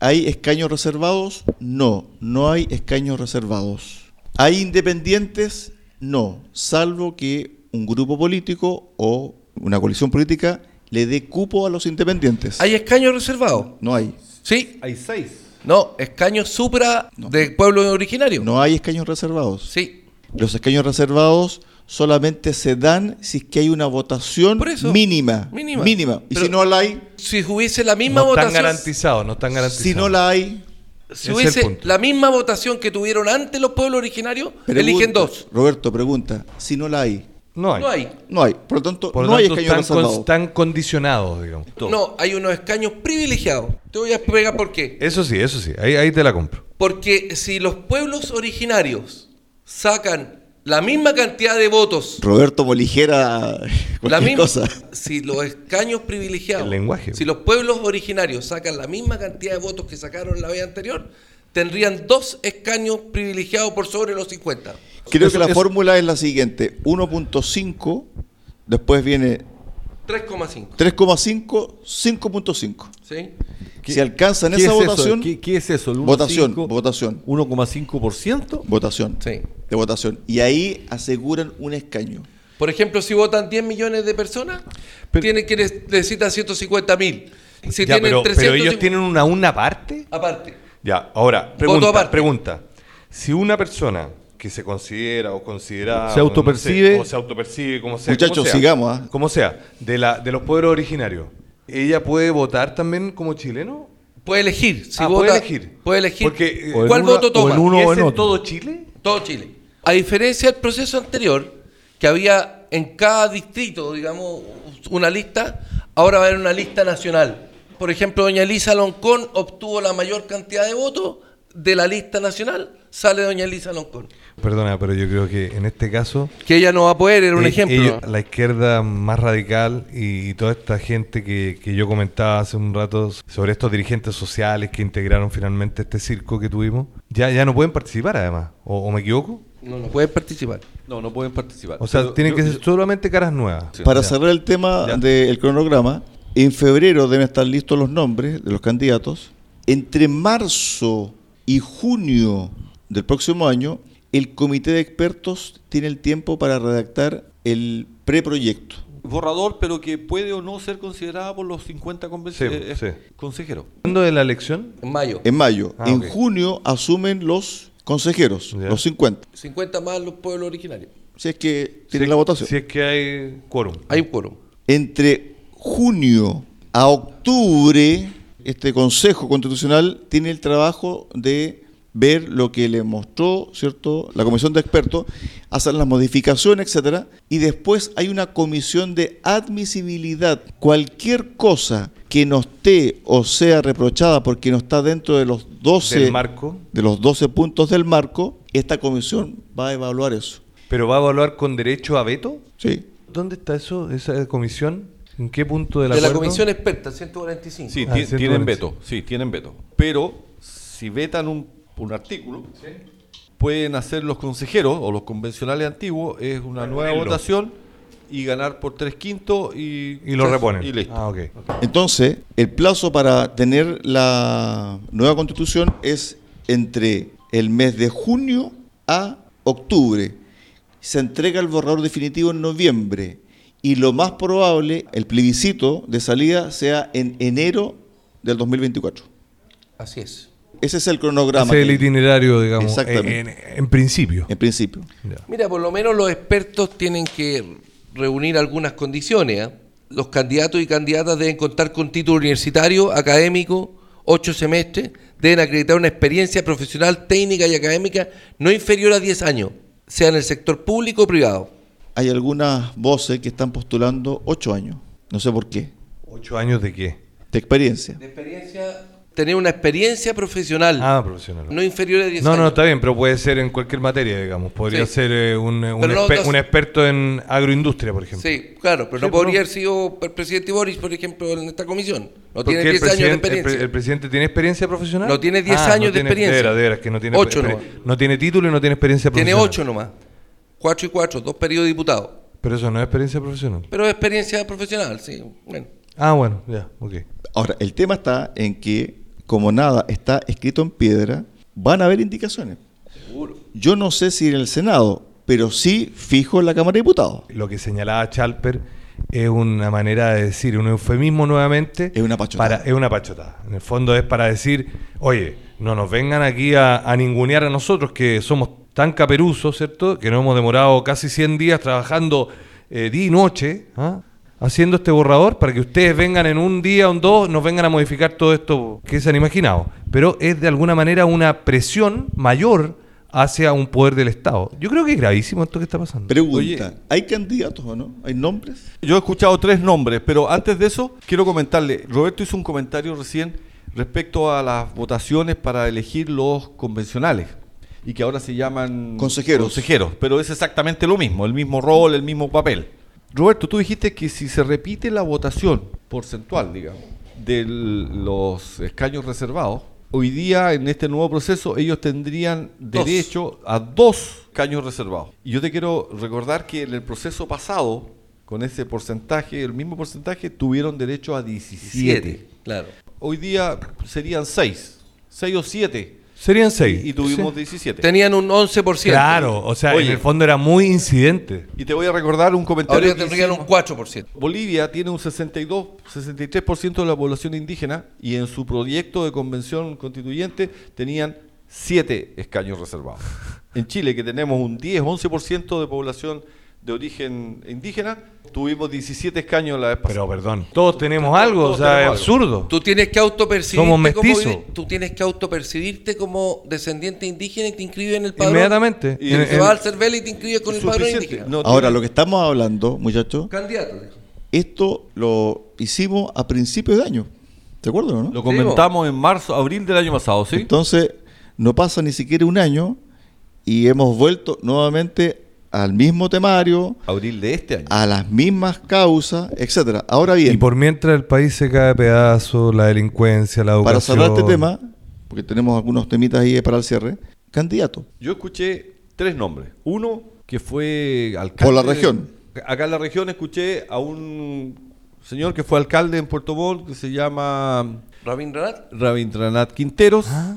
¿Hay escaños reservados? No, no hay escaños reservados. ¿Hay independientes? No, salvo que un grupo político o una coalición política le dé cupo a los independientes. ¿Hay escaños reservados? No hay. Sí. Hay seis. No, escaños supra de pueblo originario. No hay escaños reservados. Sí. Los escaños reservados solamente se dan si es que hay una votación Por eso. mínima. Mínima. Y Pero- si no la hay, Si hubiese la misma no están votación, garantizados, no están garantizados. si no la hay, si es hubiese la misma votación que tuvieron antes los pueblos originarios, pregunta- eligen dos. Roberto pregunta, si no la hay, No hay. No hay. no hay. Por lo tanto, Por lo no hay escaños están, con- están condicionados, digamos. No, hay unos escaños privilegiados. Te voy a explicar por qué. Eso sí, eso sí, ahí, ahí te la compro. Porque si los pueblos originarios sacan la misma cantidad de votos, Roberto Moligera, *laughs* la misma, cosa. si los escaños privilegiados, El lenguaje. si los pueblos originarios sacan la misma cantidad de votos que sacaron la vez anterior, tendrían dos escaños privilegiados por sobre los 50. Creo Eso- que la eso- fórmula es la siguiente: 1.5, después viene 3,5. 3,5, 5.5. ¿sí? Si alcanzan ¿Qué esa es votación, ¿Qué, qué es eso? ¿El votación, 1,5? votación, 1,5%. votación, Sí. de votación. Y ahí aseguran un escaño. Por ejemplo, si votan 10 millones de personas, Pero- tienen que ne- necesitan 150 mil. Si Ya, tienen pero, pero 350 ellos tienen una, una parte. aparte. Ya, ahora, pregunta, pregunta. Si una persona que se considera o considera... Se o autopercibe. o se autopercibe, como sea. Muchachos, como sea, sigamos, ¿ah? Como sea, de, la, de los pueblos originarios, ¿ella puede votar también como chileno? Puede elegir. Si Ah, vota, puede elegir. Puede elegir. Porque, O en ¿Cuál una- voto o toma? en uno ¿Y o es en en otro. todo Chile? Todo Chile. A diferencia del proceso anterior, que había en cada distrito, digamos, una lista, ahora va a haber una lista nacional. Por ejemplo, doña Elisa Loncón obtuvo la mayor cantidad de votos de la lista nacional, sale doña Elisa Loncón. Perdona, pero yo creo que en este caso... Que ella no va a poder, era un eh, ejemplo. ellos- la izquierda más radical y, y toda esta gente que, que yo comentaba hace un rato sobre estos dirigentes sociales que integraron finalmente este circo que tuvimos, ya, ya no pueden participar además. ¿O, o me equivoco? No, no pueden participar. No, no pueden participar. O sea, Pero tienen yo- que yo- ser solamente caras nuevas. Para Ya. cerrar el tema del cronograma, en febrero deben estar listos los nombres de los candidatos. Entre marzo y junio del próximo año, el comité de expertos tiene el tiempo para redactar el preproyecto. borrador, pero que puede o no ser considerada por los 50 conven- Sí, eh, sí. consejeros. Hablando de la elección, En mayo. En mayo. Ah, en junio asumen los consejeros, los 50. 50 más los pueblos originarios. Si es que tienen si- la votación. Si es que hay quórum. Hay un quórum. Entre junio a octubre, este Consejo Constitucional tiene el trabajo de ver lo que le mostró, ¿cierto?, la comisión de expertos, hacer las modificaciones, etcétera, y después hay una comisión de admisibilidad. Cualquier cosa que no esté o sea reprochada porque no está dentro de los 12 Del marco. de los 12 puntos del marco, esta comisión va a evaluar eso. Pero va a evaluar con derecho a veto. Sí. ¿Dónde está eso, esa comisión? ¿En qué punto del De la acuerdo? comisión experta, 145. Sí, Ah, ti- cierto, tienen veto, sí, tienen veto. Pero si vetan un, un artículo, pueden hacer los consejeros o los convencionales antiguos, es una nueva votación y ganar por tres quintos y, Y lo reponen. Y listo. Ah. Entonces, el plazo para tener la nueva constitución es entre el mes de junio a octubre. Se entrega el borrador definitivo en noviembre y lo más probable, el plebiscito de salida sea en enero del 2024. Así es. Ese es el cronograma. Ese es el itinerario, digamos, Exactamente. en, en- en principio. En principio. Ya. Mira, por lo menos los expertos tienen que reunir algunas condiciones. ¿ah? Los candidatos y candidatas deben contar con título universitario, académico, ocho semestres, deben acreditar una experiencia profesional, técnica y académica no inferior a 10 años, sea en el sector público o privado. Hay algunas voces que están postulando ocho años. No sé por qué. ¿Ocho años de qué? De experiencia. De experiencia, tener una experiencia profesional Ah, profesional. no inferior a 10 No, años. no, está bien, pero puede ser en cualquier materia, digamos. Podría Sí. ser eh, un, un Pero no, exper- no- un experto en agroindustria, por ejemplo. Sí, claro, pero Sí, no podría no. haber sido el presidente Boris, por ejemplo, en esta comisión. No tiene el 10 años de presidente- el pre- experiencia. El, presidente tiene experiencia profesional? No tiene 10 Ah, años no de tiene- experiencia. De veras, de veras, que no tiene, Ocho exper- nomás. no tiene título y no tiene experiencia Tiene profesional. 8 nomás. 4 y 4, dos periodos de diputado. Pero eso no es experiencia profesional. Pero experiencia profesional, sí. Bueno. Ah, bueno, ya, ok. Ahora, el tema está en que, como nada está escrito en piedra, van a haber indicaciones. Yo no sé si en el Senado, pero sí fijo en la Cámara de Diputados. Lo que señalaba Chalper es una manera de decir, un eufemismo nuevamente. Es una pachotada. Para, es una pachotada. En el fondo es para decir, oye, no nos vengan aquí a, a ningunear a nosotros que somos tan caperuzos, ¿cierto? Que nos hemos demorado casi 100 días trabajando eh, día y noche, ¿ah? haciendo este borrador para que ustedes vengan en un día o en dos, nos vengan a modificar todo esto que se han imaginado. Pero es de alguna manera una presión mayor hacia un poder del Estado. Yo creo que es gravísimo esto que está pasando. Pregunta, Oye. ¿hay candidatos o no? ¿Hay nombres? Yo he escuchado tres nombres, pero antes de eso quiero comentarle, Roberto hizo un comentario recién respecto a las votaciones para elegir los convencionales y que ahora se llaman Consejeros. consejeros, pero es exactamente lo mismo, el mismo rol, el mismo papel. Roberto, tú dijiste que si se repite la votación porcentual, digamos, de los escaños reservados, hoy día en este nuevo proceso ellos tendrían Dos. derecho a dos escaños reservados. Y yo te quiero recordar que en el proceso pasado, con ese porcentaje, el mismo porcentaje, tuvieron derecho a 17. Claro. Hoy día serían 6, 6 o 7. Serían seis. Y tuvimos 17. Tenían un 11%. Claro, o sea, Oye. en el fondo era muy incidente. Y te voy a recordar un comentario. Ahora tendrían un hicimos. 4%. Bolivia tiene un 62, 63% de la población indígena y en su proyecto de convención constituyente tenían 7 escaños reservados. En Chile, que tenemos un 10, 11% de población de origen indígena, tuvimos 17 escaños la vez pasada. Pero perdón, todos tenemos algo, todos o sea, es algo. absurdo. Tú tienes que autopercibirte Somos como mestizos. tú tienes que autopercibirte como descendiente indígena y te inscribes en el padrón. Inmediatamente. Y En- Te en- vas al CERVEL y te inscribes con el padrón indígena. No Ahora, lo que estamos hablando, muchachos, Candidato. esto lo hicimos a principios de año. ¿De acuerdo o no? Lo comentamos en marzo, abril del año pasado, ¿sí? Entonces, no pasa ni siquiera un año y hemos vuelto nuevamente al mismo temario, abril de este año. a las mismas causas, etcétera. Ahora bien, Y por mientras el país se cae a pedazos, la delincuencia, la educación. para cerrar este tema, porque tenemos algunos temitas ahí para el cierre, candidato. Yo escuché tres nombres. Uno que fue alcalde. Por la región. Acá en la región escuché a un señor que fue alcalde en Puerto Montt que se llama Rabindranath. Rabindranath Quinteros, Ah.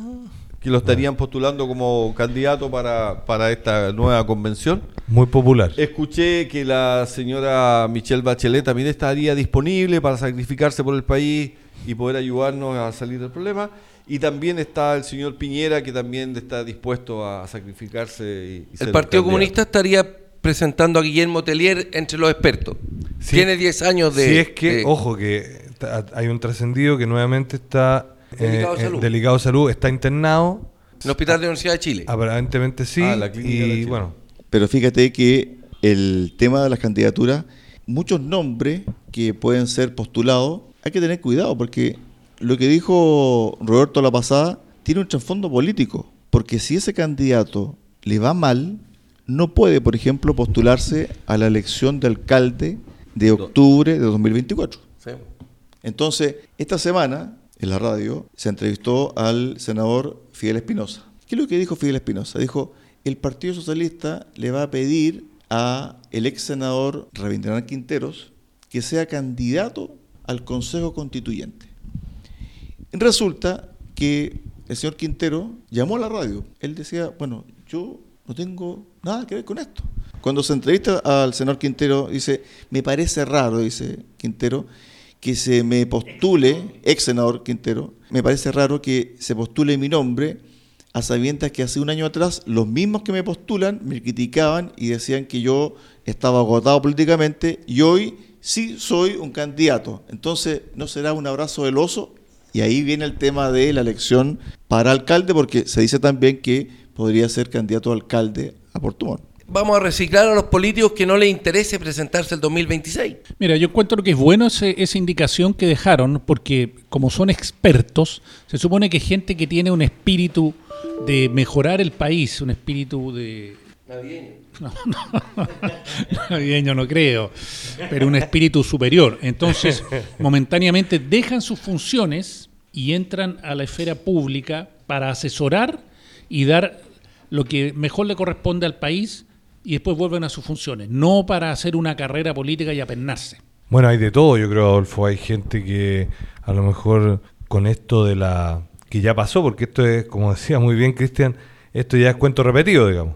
Que lo estarían postulando como candidato para, para esta nueva convención. Muy popular. Escuché que la señora Michelle Bachelet también estaría disponible para sacrificarse por el país y poder ayudarnos a salir del problema. Y también está el señor Piñera, que también está dispuesto a sacrificarse. Y, y El Partido. Comunista estaría presentando a Guillermo Telier entre los expertos. Sí. Tiene 10 años de... si es que, de- ojo, que hay un trascendido que nuevamente está Delicado de eh, salud. eh, delicado de salud, está internado, En el Hospital de la Universidad de Chile. aparentemente sí, Ah, la clínica de y Chile. bueno, Pero fíjate que el tema de las candidaturas, muchos nombres que pueden ser postulados, hay que tener cuidado porque lo que dijo Roberto la pasada tiene un trasfondo político. Porque si ese candidato le va mal, no puede, por ejemplo, postularse a la elección de alcalde de octubre de 2024. Sí. Entonces, esta semana, en la radio, se entrevistó al senador Fidel Espinosa. ¿Qué es lo que dijo Fidel Espinosa? Dijo, el Partido Socialista le va a pedir a el ex senador Rabindranath Quinteros que sea candidato al Consejo Constituyente. Resulta que el señor Quintero llamó a la radio. Él decía, bueno, yo no tengo nada que ver con esto. Cuando se entrevista al senador Quintero, dice, me parece raro, dice Quintero, que se me postule, ex senador Quintero, me parece raro que se postule mi nombre a sabiendas que hace un año atrás los mismos que me postulan me criticaban y decían que yo estaba agotado políticamente y hoy sí soy un candidato. Entonces, ¿no será un abrazo del oso? Y ahí viene el tema de la elección para alcalde, porque se dice también que podría ser candidato a alcalde a Portumón. Vamos a reciclar a los políticos que no les interese presentarse el 2026. Mira, yo encuentro que es bueno esa indicación que dejaron, porque como son expertos, se supone que gente que tiene un espíritu de mejorar el país, un espíritu de... Navideño. No, no, navideño no creo, pero un espíritu superior. Entonces, momentáneamente dejan sus funciones y entran a la esfera pública para asesorar y dar lo que mejor le corresponde al país y después vuelven a sus funciones, no para hacer una carrera política y apennarse. Bueno, hay de todo, yo creo, Adolfo. Hay gente que a lo mejor con esto de la... que ya pasó, porque esto es, como decía muy bien Cristian, esto ya es cuento repetido, digamos.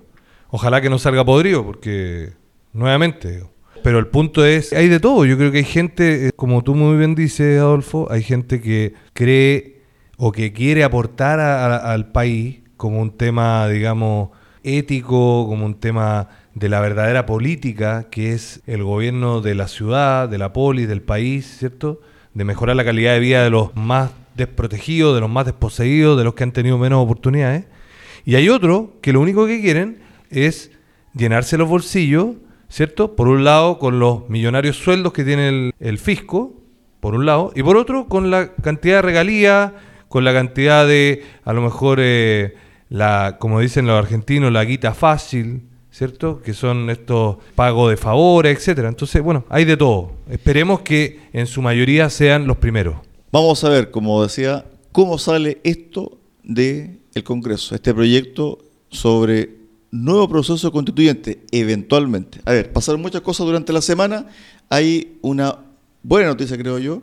Ojalá que no salga podrido, porque nuevamente... Pero el punto es, hay de todo. Yo creo que hay gente, eh, como tú muy bien dices, Adolfo, hay gente que cree o que quiere aportar al país como un tema, digamos, ético, como un tema de la verdadera política, que es el gobierno de la ciudad, de la polis, del país, ¿cierto? De mejorar la calidad de vida de los más desprotegidos, de los más desposeídos, de los que han tenido menos oportunidades. Y hay otros que lo único que quieren es llenarse los bolsillos, ¿cierto? Por un lado, con los millonarios sueldos que tiene el, fisco, por un lado, y por otro, con la cantidad de regalías, con la cantidad de, a lo mejor, eh, la, como dicen los argentinos, la guita fácil, ¿cierto? Que son estos pagos de favores, etcétera. Entonces, bueno, hay de todo. Esperemos que en su mayoría sean los primeros. Vamos a ver, como decía, cómo sale esto del el Congreso, este proyecto sobre nuevo proceso constituyente, eventualmente. A ver, pasaron muchas cosas durante la semana. Hay una buena noticia, creo yo.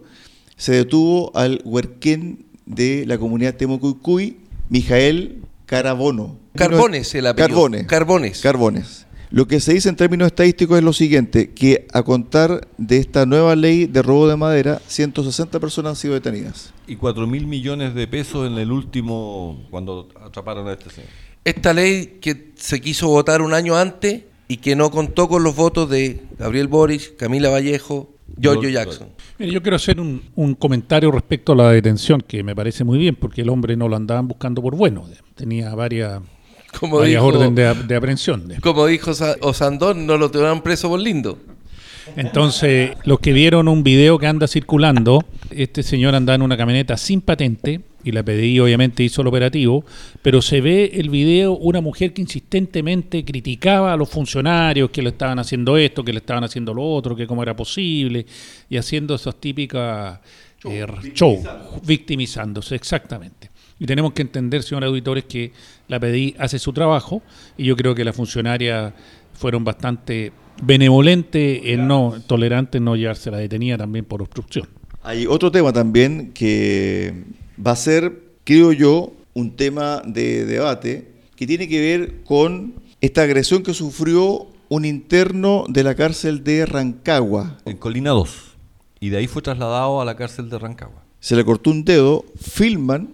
Se detuvo al huerquén de la comunidad Temucuicuy, Mijael Carabono. Carbones el apellido. Carbones. Carbones. Carbones. Lo que se dice en términos estadísticos es lo siguiente, que a contar de esta nueva ley de robo de madera, 160 personas han sido detenidas. Y 4 mil millones de pesos en el último, cuando atraparon a este señor. Esta ley que se quiso votar un año antes y que no contó con los votos de Gabriel Boris, Camila Vallejo, Giorgio Jackson. yo quiero hacer un, comentario respecto a la detención, que me parece muy bien, porque el hombre no lo andaban buscando por bueno. Tenía varias, como órdenes de, aprehensión. Como dijo Osandón, no lo tuvieron preso por lindo. Entonces, los que vieron un video que anda circulando, este señor anda en una camioneta sin patente, y la PDI obviamente hizo el operativo, pero se ve el video una mujer que insistentemente criticaba a los funcionarios que le estaban haciendo esto, que le estaban haciendo lo otro, que cómo era posible, y haciendo esas típicas eh, show, victimizándose, exactamente. Y tenemos que entender, señores auditores, que la PDI hace su trabajo y yo creo que las funcionarias fueron bastante benevolentes, en no tolerantes en no llevarse la detenida también por obstrucción. Hay otro tema también que va a ser, creo yo, un tema de debate que tiene que ver con esta agresión que sufrió un interno de la cárcel de Rancagua. En Colina 2. Y de ahí fue trasladado a la cárcel de Rancagua. Se le cortó un dedo, filman,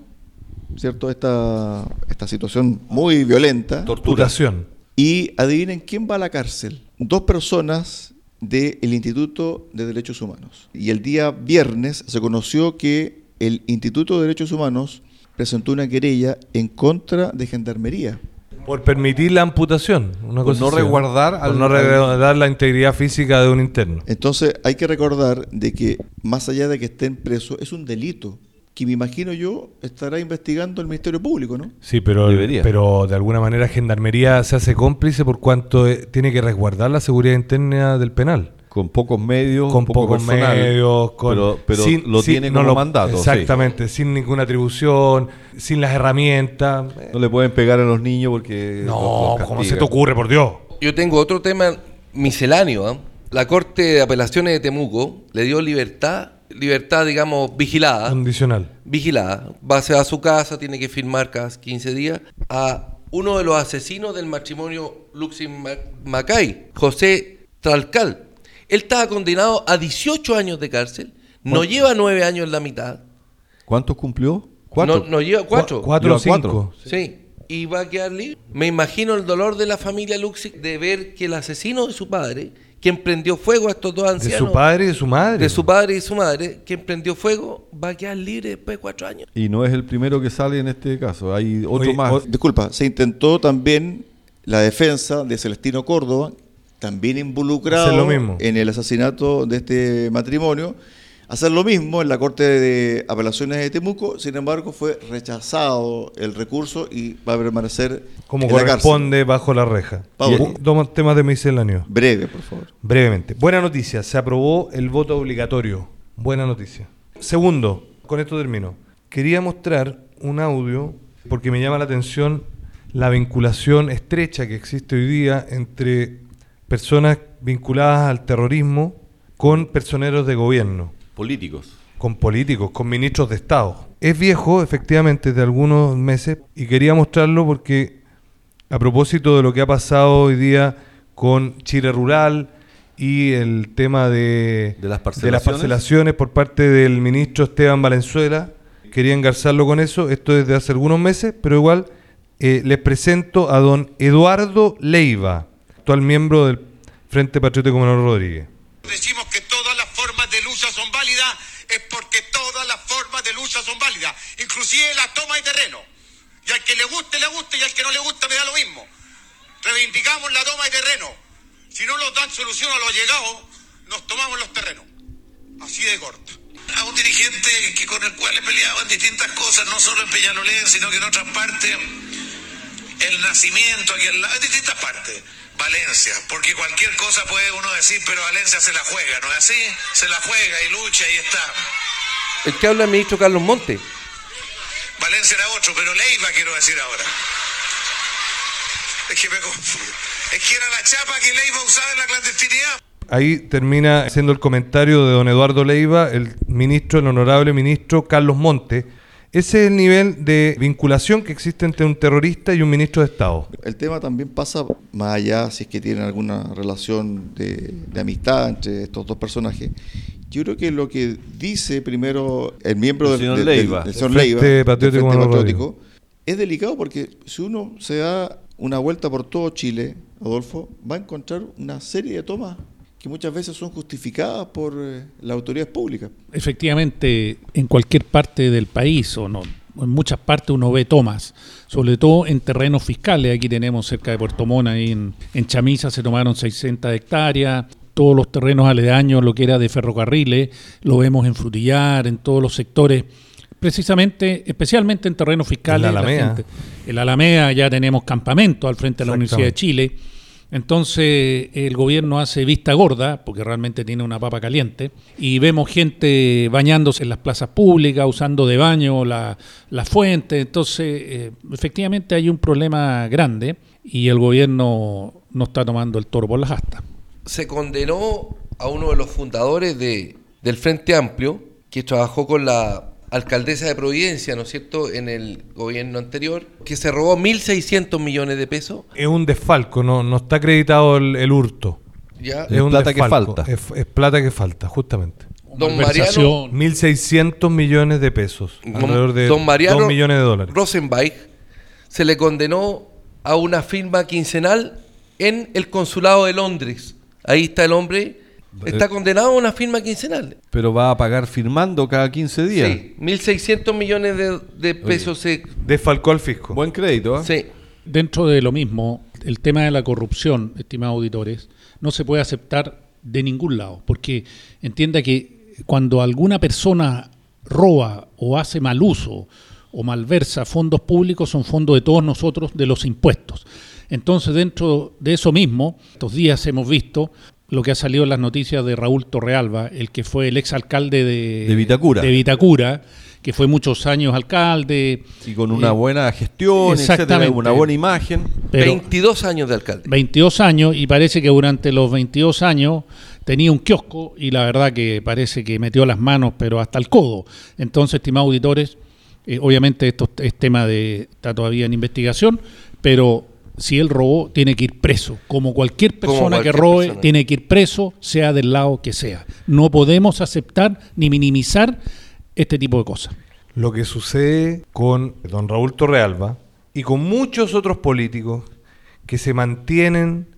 ¿cierto? Esta, esta situación muy violenta. Torturación. Y adivinen quién va a la cárcel. Dos personas del Instituto de Derechos Humanos. Y el día viernes se conoció que el Instituto de Derechos Humanos presentó una querella en contra de Gendarmería. Por permitir la amputación, una por no resguardar, por no resguardar la integridad física de un interno. Entonces hay que recordar de que más allá de que estén presos, es un delito que me imagino yo estará investigando el Ministerio Público, ¿no? Sí, pero, pero de alguna manera Gendarmería se hace cómplice por cuanto eh, tiene que resguardar la seguridad interna del penal. Con pocos medios, con poco pocos personal, medios, con, pero, pero sin- lo sin- tiene no como lo- mandato. sí. Exactamente, sin ninguna atribución, sin las herramientas. No le pueden pegar a los niños porque. No, ¿cómo se te ocurre, por Dios? Yo tengo otro tema misceláneo. ¿ah? La Corte de Apelaciones de Temuco le dio libertad, libertad, digamos, vigilada. Condicional. vigilada, va se va a su casa, tiene que firmar cada 15 días, a uno de los asesinos del matrimonio Luxin Ma- Macay, José Tralcal. Él estaba condenado a 18 años de cárcel, no lleva 9 años en la mitad, ¿Cuántos cumplió? ¿Cuatro? No, no lleva 4. Cu- cuatro o Lleva cuatro. cinco. Sí. Y va a quedar libre. Me imagino el dolor de la familia Luxin de ver que el asesino de su padre, quien prendió fuego a estos dos De ancianos, su padre y de su madre. de su padre y su madre, quien prendió fuego, va a quedar libre después de 4 años. Y no es el primero que sale en este caso. Hay otro Oye, más. o- Disculpa, se intentó también la defensa de Celestino Córdoba, también involucrado Hacer lo mismo. en el asesinato de este matrimonio, hacer lo mismo en la Corte de Apelaciones de Temuco, sin embargo fue rechazado el recurso y va a permanecer Como en la cárcel. corresponde bajo la reja. Pablo. Dos temas de misceláneo. Breve, por favor. Brevemente. Buena noticia, se aprobó el voto obligatorio. Buena noticia. Segundo, con esto termino. Quería mostrar un audio porque me llama la atención la vinculación estrecha que existe hoy día entre personas vinculadas al terrorismo con personeros de gobierno, Políticos. con políticos, con ministros de Estado. Es viejo, efectivamente, de algunos meses, y quería mostrarlo porque a propósito de lo que ha pasado hoy día con Chile Rural y el tema de, ¿De las de parcelaciones? parcelaciones por parte del ministro Esteban Valenzuela, quería engarzarlo con eso, esto es de hace algunos meses, pero igual eh, les presento a don Eduardo Leiva, actual miembro del Frente Patriótico Manuel Rodríguez. Decimos que todas las formas de lucha son válidas es porque todas las formas de lucha son válidas, inclusive la toma de terreno. Y al que le guste, le guste, y al que no le gusta, me da lo mismo. Reivindicamos la toma de terreno. Si no nos dan solución a los llegados, nos tomamos los terrenos. Así de corto. A un dirigente que con el cual he peleado en distintas cosas, no solo en Peñalolén, sino que en otras partes, el nacimiento aquí al lado, en distintas partes. Valencia, porque cualquier cosa puede uno decir, pero Valencia se la juega, ¿no es así? Se la juega y lucha y está. El que habla el ministro Carlos Monte. Valencia era otro, pero Leiva quiero decir ahora. Es que me confundo. Es que era la chapa que Leiva usaba en la clandestinidad. Ahí termina haciendo el comentario de don Eduardo Leiva, el ministro, el honorable ministro Carlos Monte. Ese es el nivel de vinculación que existe entre un terrorista y un ministro de Estado. El tema también pasa más allá, si es que tienen alguna relación de, de amistad entre estos dos personajes. Yo creo que lo que dice primero el miembro El del, señor del- Leiva. del señor El Frente Leiva, del Patriótico Frente Patriótico, es delicado porque si uno se da una vuelta por todo Chile, Adolfo, va a encontrar una serie de tomas que muchas veces son justificadas por eh, las autoridades públicas. Efectivamente, en cualquier parte del país o no, en muchas partes uno ve tomas, sobre todo en terrenos fiscales. Aquí tenemos cerca de Puerto Montt, ahí en, en Chamisa se tomaron 600 hectáreas. Todos los terrenos aledaños, lo que era de ferrocarriles, lo vemos en Frutillar, en todos los sectores, precisamente, especialmente en terrenos fiscales. En la Alameda. gente- en la Alameda ya tenemos campamentos al frente de la Universidad de Chile. Entonces el gobierno hace vista gorda, porque realmente tiene una papa caliente, y vemos gente bañándose en las plazas públicas, usando de baño la, la fuente. Entonces, eh, efectivamente hay un problema grande y el gobierno no está tomando el toro por las astas. se condenó a uno de los fundadores de, del Frente Amplio, que trabajó con la alcaldesa de Providencia, ¿no es cierto?, en el gobierno anterior, que se robó 1.600 millones de pesos. Es un desfalco, no, no está acreditado el, el hurto. Ya. Es un plata que falta. Es, es plata que falta, justamente. Don. Mariano, 1.600 millones de pesos, don, alrededor de don Mariano 2 millones de dólares. Rosenbach se le condenó a una firma quincenal en el consulado de Londres. Ahí está el hombre. Está condenado a una firma quincenal. Pero va a pagar firmando cada 15 días. Sí, 1.600 millones de, de pesos. se- Desfalcó al fisco. Buen crédito, ¿ah? sí. Dentro de lo mismo, el tema de la corrupción, estimados auditores, no se puede aceptar de ningún lado, porque entienda que cuando alguna persona roba o hace mal uso o malversa fondos públicos, son fondos de todos nosotros, de los impuestos. Entonces, dentro de eso mismo, estos días hemos visto lo que ha salido en las noticias de Raúl Torrealba, el que fue el exalcalde de, De Vitacura. de Vitacura, que fue muchos años alcalde. Y con una Eh, buena gestión, etcétera, exactamente. una buena imagen. Pero- 22 años de alcalde. 22 años y parece que durante los 22 años tenía un kiosco y la verdad que parece que metió las manos pero hasta el codo. Entonces, estimados auditores, eh, obviamente esto es tema de está todavía en investigación, pero si él robó tiene que ir preso, como cualquier Como persona cualquier que robe persona. tiene que ir preso, sea del lado que sea. No podemos aceptar ni minimizar este tipo de cosas. Lo que sucede con don Raúl Torrealba y con muchos otros políticos que se mantienen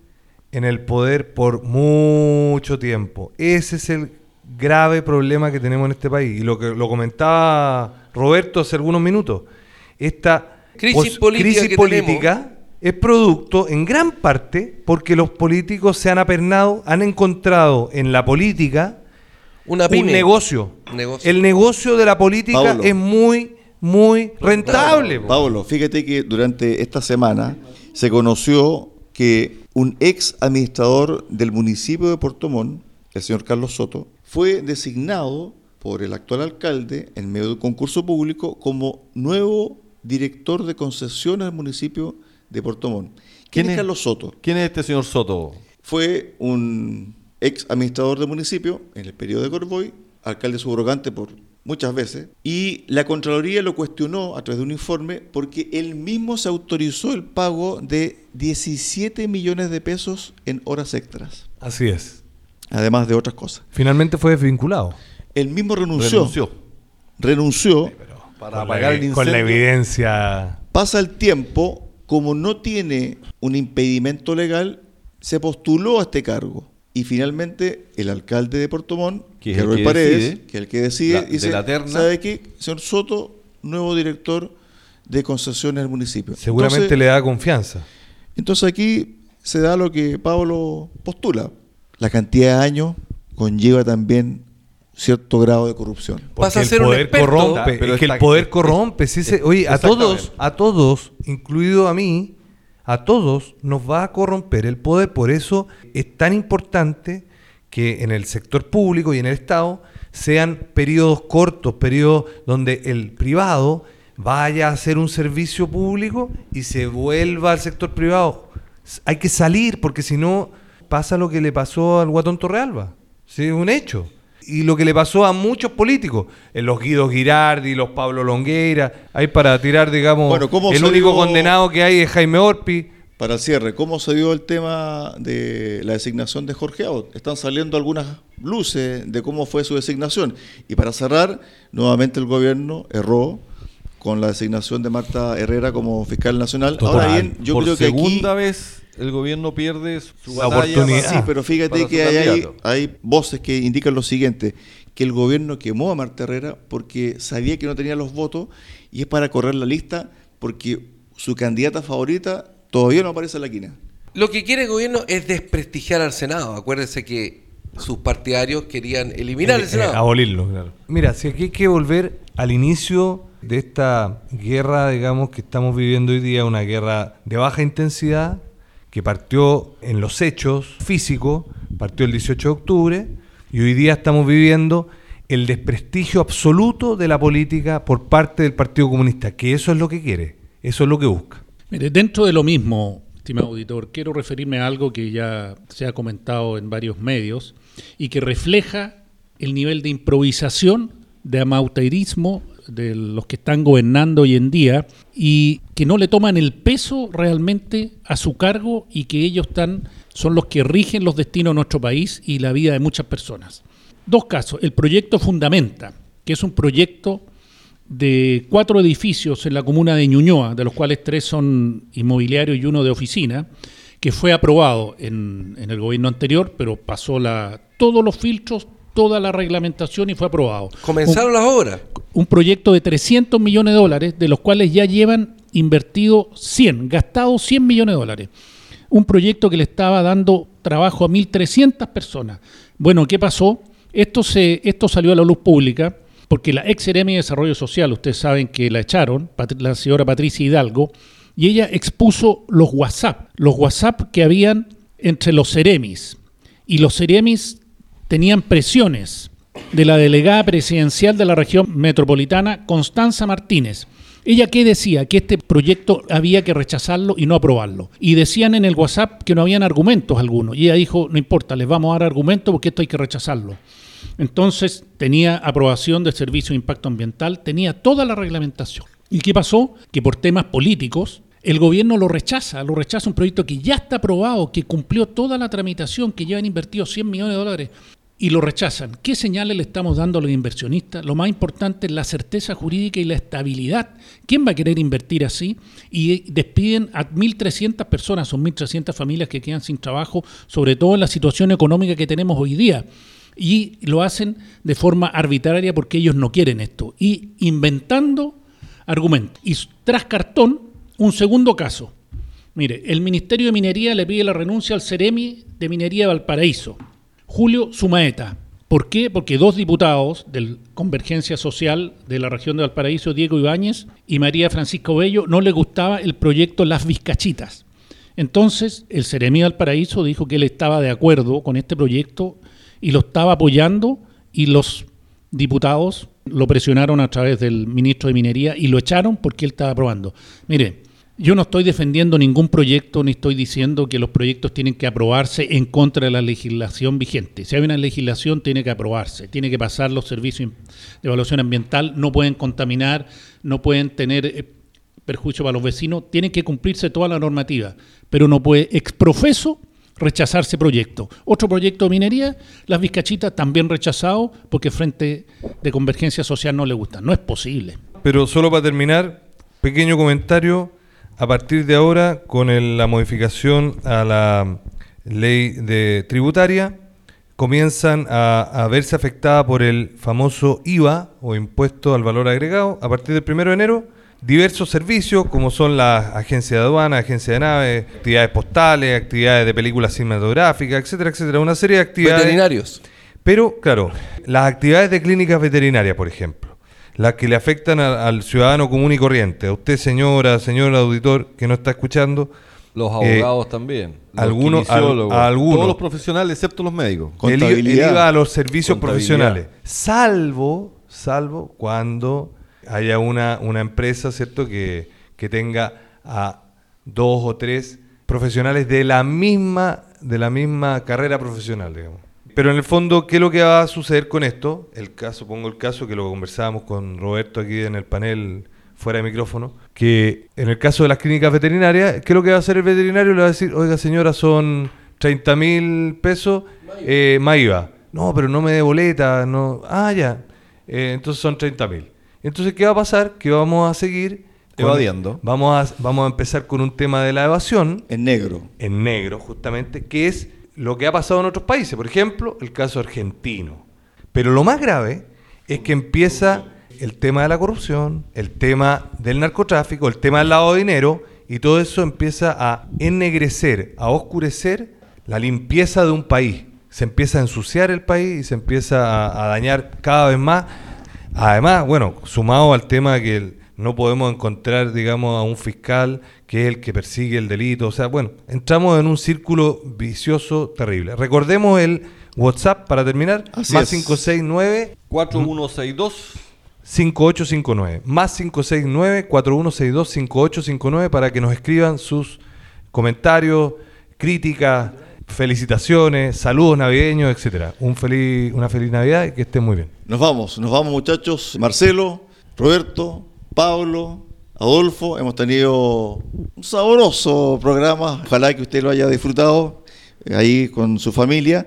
en el poder por mucho tiempo. Ese es el grave problema que tenemos en este país. Y lo que lo comentaba Roberto hace algunos minutos. Esta Crisis pos- política crisis que política es producto en gran parte porque los políticos se han apernado, han encontrado en la política Una un negocio. Negocio. El negocio de la política Pablo. es muy, muy rentable. Pablo, fíjate que durante esta semana se conoció que un ex administrador del municipio de Puerto Montt, el señor Carlos Soto, fue designado por el actual alcalde en medio de un concurso público como nuevo director de concesiones del municipio de Puerto Montt. ¿Quién, ¿Quién es es? Carlos Soto? ¿Quién es este señor Soto? Fue un ex administrador del municipio en el periodo de Corboy, alcalde subrogante por muchas veces, y la Contraloría lo cuestionó a través de un informe porque él mismo se autorizó el pago de 17 millones de pesos en horas extras, Así es. además de otras cosas. Finalmente fue desvinculado. Él mismo renunció. Renunció. Renunció. Para apagar el evi- con la incendio. evidencia. Pasa el tiempo, como no tiene un impedimento legal, se postuló a este cargo. Y finalmente el alcalde de Puerto Montt, Que es que el Roy que Paredes, decide, que es el que decide, la- de dice, la terna. ¿sabe qué? Señor Soto, nuevo director de concesiones del municipio. Seguramente entonces, le da confianza. entonces aquí se da lo que Pablo postula. La cantidad de años conlleva también cierto grado de corrupción. Pasa a ser el un poder experto. corrompe. Pero es que el poder corrompe. se- oye, a todos, a todos, incluido a mí, a todos nos va a corromper el poder. Por eso es tan importante que en el sector público y en el Estado sean periodos cortos, periodos donde el privado vaya a hacer un servicio público y se vuelva al sector privado. Hay que salir porque si no pasa lo que le pasó al Guatón Torrealba. Sí, es un hecho. Y lo que le pasó a muchos políticos, eh, los Guido Girardi, los Pablo Longueira, hay para tirar, digamos, Bueno, ¿cómo el único dio- condenado que hay es Jaime Orpi. Para el cierre, ¿cómo se dio el tema de la designación de Jorge Aut? Están saliendo algunas luces de cómo fue su designación. Y para cerrar, nuevamente el gobierno erró con la designación de Marta Herrera como fiscal nacional. Ahora bien, yo Por creo que aquí... vez el gobierno pierde su oportunidad. para- Sí, pero fíjate que hay, hay, voces que indican lo siguiente, que el gobierno quemó a Marta Herrera porque sabía que no tenía los votos y es para correr la lista porque su candidata favorita todavía no aparece en la quina. Lo que quiere el gobierno es desprestigiar al Senado. Acuérdense que sus partidarios querían eliminar el Eh, Senado. abolirlo, claro. Mira, si aquí hay que volver al inicio de esta guerra, digamos, que estamos viviendo hoy día, una guerra de baja intensidad, que partió en los hechos físicos, partió el 18 de octubre, y hoy día estamos viviendo el desprestigio absoluto de la política por parte del Partido Comunista, que eso es lo que quiere, eso es lo que busca. Mire, dentro de lo mismo, estimado auditor, quiero referirme a algo que ya se ha comentado en varios medios y que refleja el nivel de improvisación, de amateurismo de los que están gobernando hoy en día y que no le toman el peso realmente a su cargo y que ellos están son los que rigen los destinos de nuestro país y la vida de muchas personas. Dos casos. El proyecto Fundamenta, que es un proyecto de cuatro edificios en la comuna de Ñuñoa, de los cuales tres son inmobiliarios y uno de oficina, que fue aprobado en, en el gobierno anterior, pero pasó la, todos los filtros, toda la reglamentación y fue aprobado. Comenzaron las obras. Un proyecto de 300 millones de dólares, de los cuales ya llevan invertido 100, gastado 100 millones de dólares. Un proyecto que le estaba dando trabajo a 1.300 personas. Bueno, ¿qué pasó? Esto, se, esto salió a la luz pública porque la ex Seremi de Desarrollo Social, ustedes saben que la echaron, la señora Patricia Hidalgo, y ella expuso los WhatsApp, los WhatsApp que habían entre los Ceremis. y los Ceremis tenían presiones de la delegada presidencial de la región metropolitana, Constanza Martínez. Ella que decía que este proyecto había que rechazarlo y no aprobarlo. Y decían en el WhatsApp que no habían argumentos algunos. Y ella dijo, no importa, les vamos a dar argumentos porque esto hay que rechazarlo. Entonces tenía aprobación del Servicio de Impacto Ambiental, tenía toda la reglamentación. ¿Y qué pasó? Que por temas políticos el gobierno lo rechaza, lo rechaza un proyecto que ya está aprobado, que cumplió toda la tramitación, que ya han invertido 100 millones de dólares y lo rechazan. ¿Qué señales le estamos dando a los inversionistas? Lo más importante es la certeza jurídica y la estabilidad. ¿Quién va a querer invertir así? Y despiden a 1.300 personas, son 1.300 familias que quedan sin trabajo, sobre todo en la situación económica que tenemos hoy día. Y lo hacen de forma arbitraria porque ellos no quieren esto. Y inventando argumentos. Y tras cartón, un segundo caso. Mire, el Ministerio de Minería le pide la renuncia al Ceremi de Minería de Valparaíso, Julio Sumaeta. ¿Por qué? Porque dos diputados de Convergencia Social de la región de Valparaíso, Diego Ibáñez y María Francisco Bello, no les gustaba el proyecto Las Vizcachitas. Entonces, el Ceremi de Valparaíso dijo que él estaba de acuerdo con este proyecto y lo estaba apoyando y los diputados lo presionaron a través del ministro de Minería y lo echaron porque él estaba aprobando. Mire, yo no estoy defendiendo ningún proyecto ni estoy diciendo que los proyectos tienen que aprobarse en contra de la legislación vigente. Si hay una legislación, tiene que aprobarse, tiene que pasar los servicios de evaluación ambiental, no pueden contaminar, no pueden tener eh, perjuicio para los vecinos, tiene que cumplirse toda la normativa, pero no puede exprofeso rechazarse proyecto. Otro proyecto de minería, las Vizcachitas también rechazado porque Frente de Convergencia Social no le gusta. No es posible. Pero solo para terminar, pequeño comentario a partir de ahora, con la modificación a la ley de tributaria, comienzan a, verse afectadas por el famoso IVA o impuesto al valor agregado a partir del 1 de enero diversos servicios como son la agencia de aduana, agencia de nave, actividades postales, actividades de películas cinematográficas, etcétera, etcétera, una serie de actividades. Veterinarios. Pero, claro, las actividades de clínicas veterinarias, por ejemplo las que le afectan al ciudadano común y corriente. A usted, señora, señor auditor que no está escuchando. Los eh, abogados también. algunos, algunos. Todos los profesionales, excepto los médicos. Iba a los servicios profesionales. Salvo, salvo cuando haya una, una empresa, ¿cierto?, que, que tenga a dos o tres profesionales de la misma, de la misma carrera profesional, digamos. Pero en el fondo, ¿qué es lo que va a suceder con esto? El caso, pongo el caso que lo conversábamos con Roberto aquí en el panel fuera de micrófono, que en el caso de las clínicas veterinarias, ¿qué es lo que va a hacer el veterinario? Le va a decir, oiga señora, son 30 mil pesos, eh, IVA. No, pero no me dé boleta, no. Ah, ya. Eh, entonces son 30 mil. Entonces, ¿qué va a pasar? Que vamos a seguir evadiendo. Vamos a, vamos a empezar con un tema de la evasión. En negro. En negro, justamente, que es lo que ha pasado en otros países, por ejemplo, el caso argentino. Pero lo más grave es que empieza el tema de la corrupción, el tema del narcotráfico, el tema del lavado de dinero, y todo eso empieza a ennegrecer, a oscurecer la limpieza de un país. Se empieza a ensuciar el país y se empieza a, dañar cada vez más. Además, bueno, sumado al tema que el, no podemos encontrar, digamos, a un fiscal que es el que persigue el delito. O sea, bueno, entramos en un círculo vicioso terrible. Recordemos el WhatsApp para terminar, más 569 4162 5859, más 569 4162 5859 para que nos escriban sus comentarios, críticas, felicitaciones, saludos navideños, etcétera. Un feliz, una feliz Navidad y que estén muy bien. Nos vamos, nos vamos muchachos. Marcelo, Roberto, Pablo, Adolfo, hemos tenido un sabroso programa. Ojalá que usted lo haya disfrutado eh, ahí con su familia.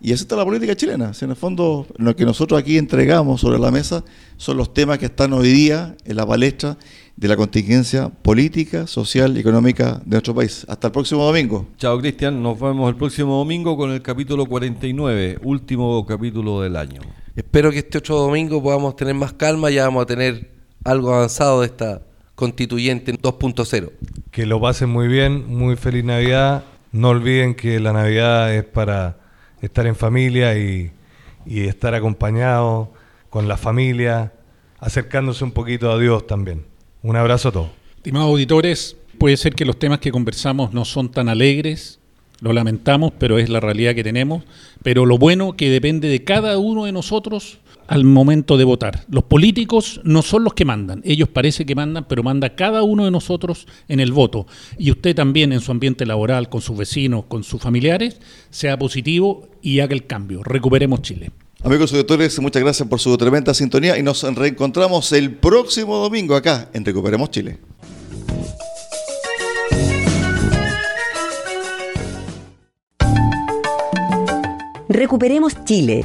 Y esa está la política chilena. en el fondo, lo que nosotros aquí entregamos sobre la mesa son los temas que están hoy día en la palestra de la contingencia política, social y económica de nuestro país. Hasta el próximo domingo. Chao, Cristian. Nos vemos el próximo domingo con el capítulo 49, último capítulo del año. Espero que este otro domingo podamos tener más calma. Ya vamos a tener algo avanzado de esta constituyente 2.0. Que lo pasen muy bien, muy feliz Navidad. No olviden que la Navidad es para estar en familia y, estar acompañado con la familia, acercándose un poquito a Dios también. Un abrazo a todos. Estimados auditores, puede ser que los temas que conversamos no son tan alegres, Lo lamentamos, pero es la realidad que tenemos. Pero lo bueno que depende de cada uno de nosotros al momento de votar. Los políticos no son los que mandan, ellos parece que mandan, pero manda cada uno de nosotros en el voto. Y usted también en su ambiente laboral, con sus vecinos, con sus familiares, sea positivo y haga el cambio. Recuperemos Chile. Amigos auditores, muchas gracias por su tremenda sintonía y nos reencontramos el próximo domingo acá en Recuperemos Chile. Recuperemos Chile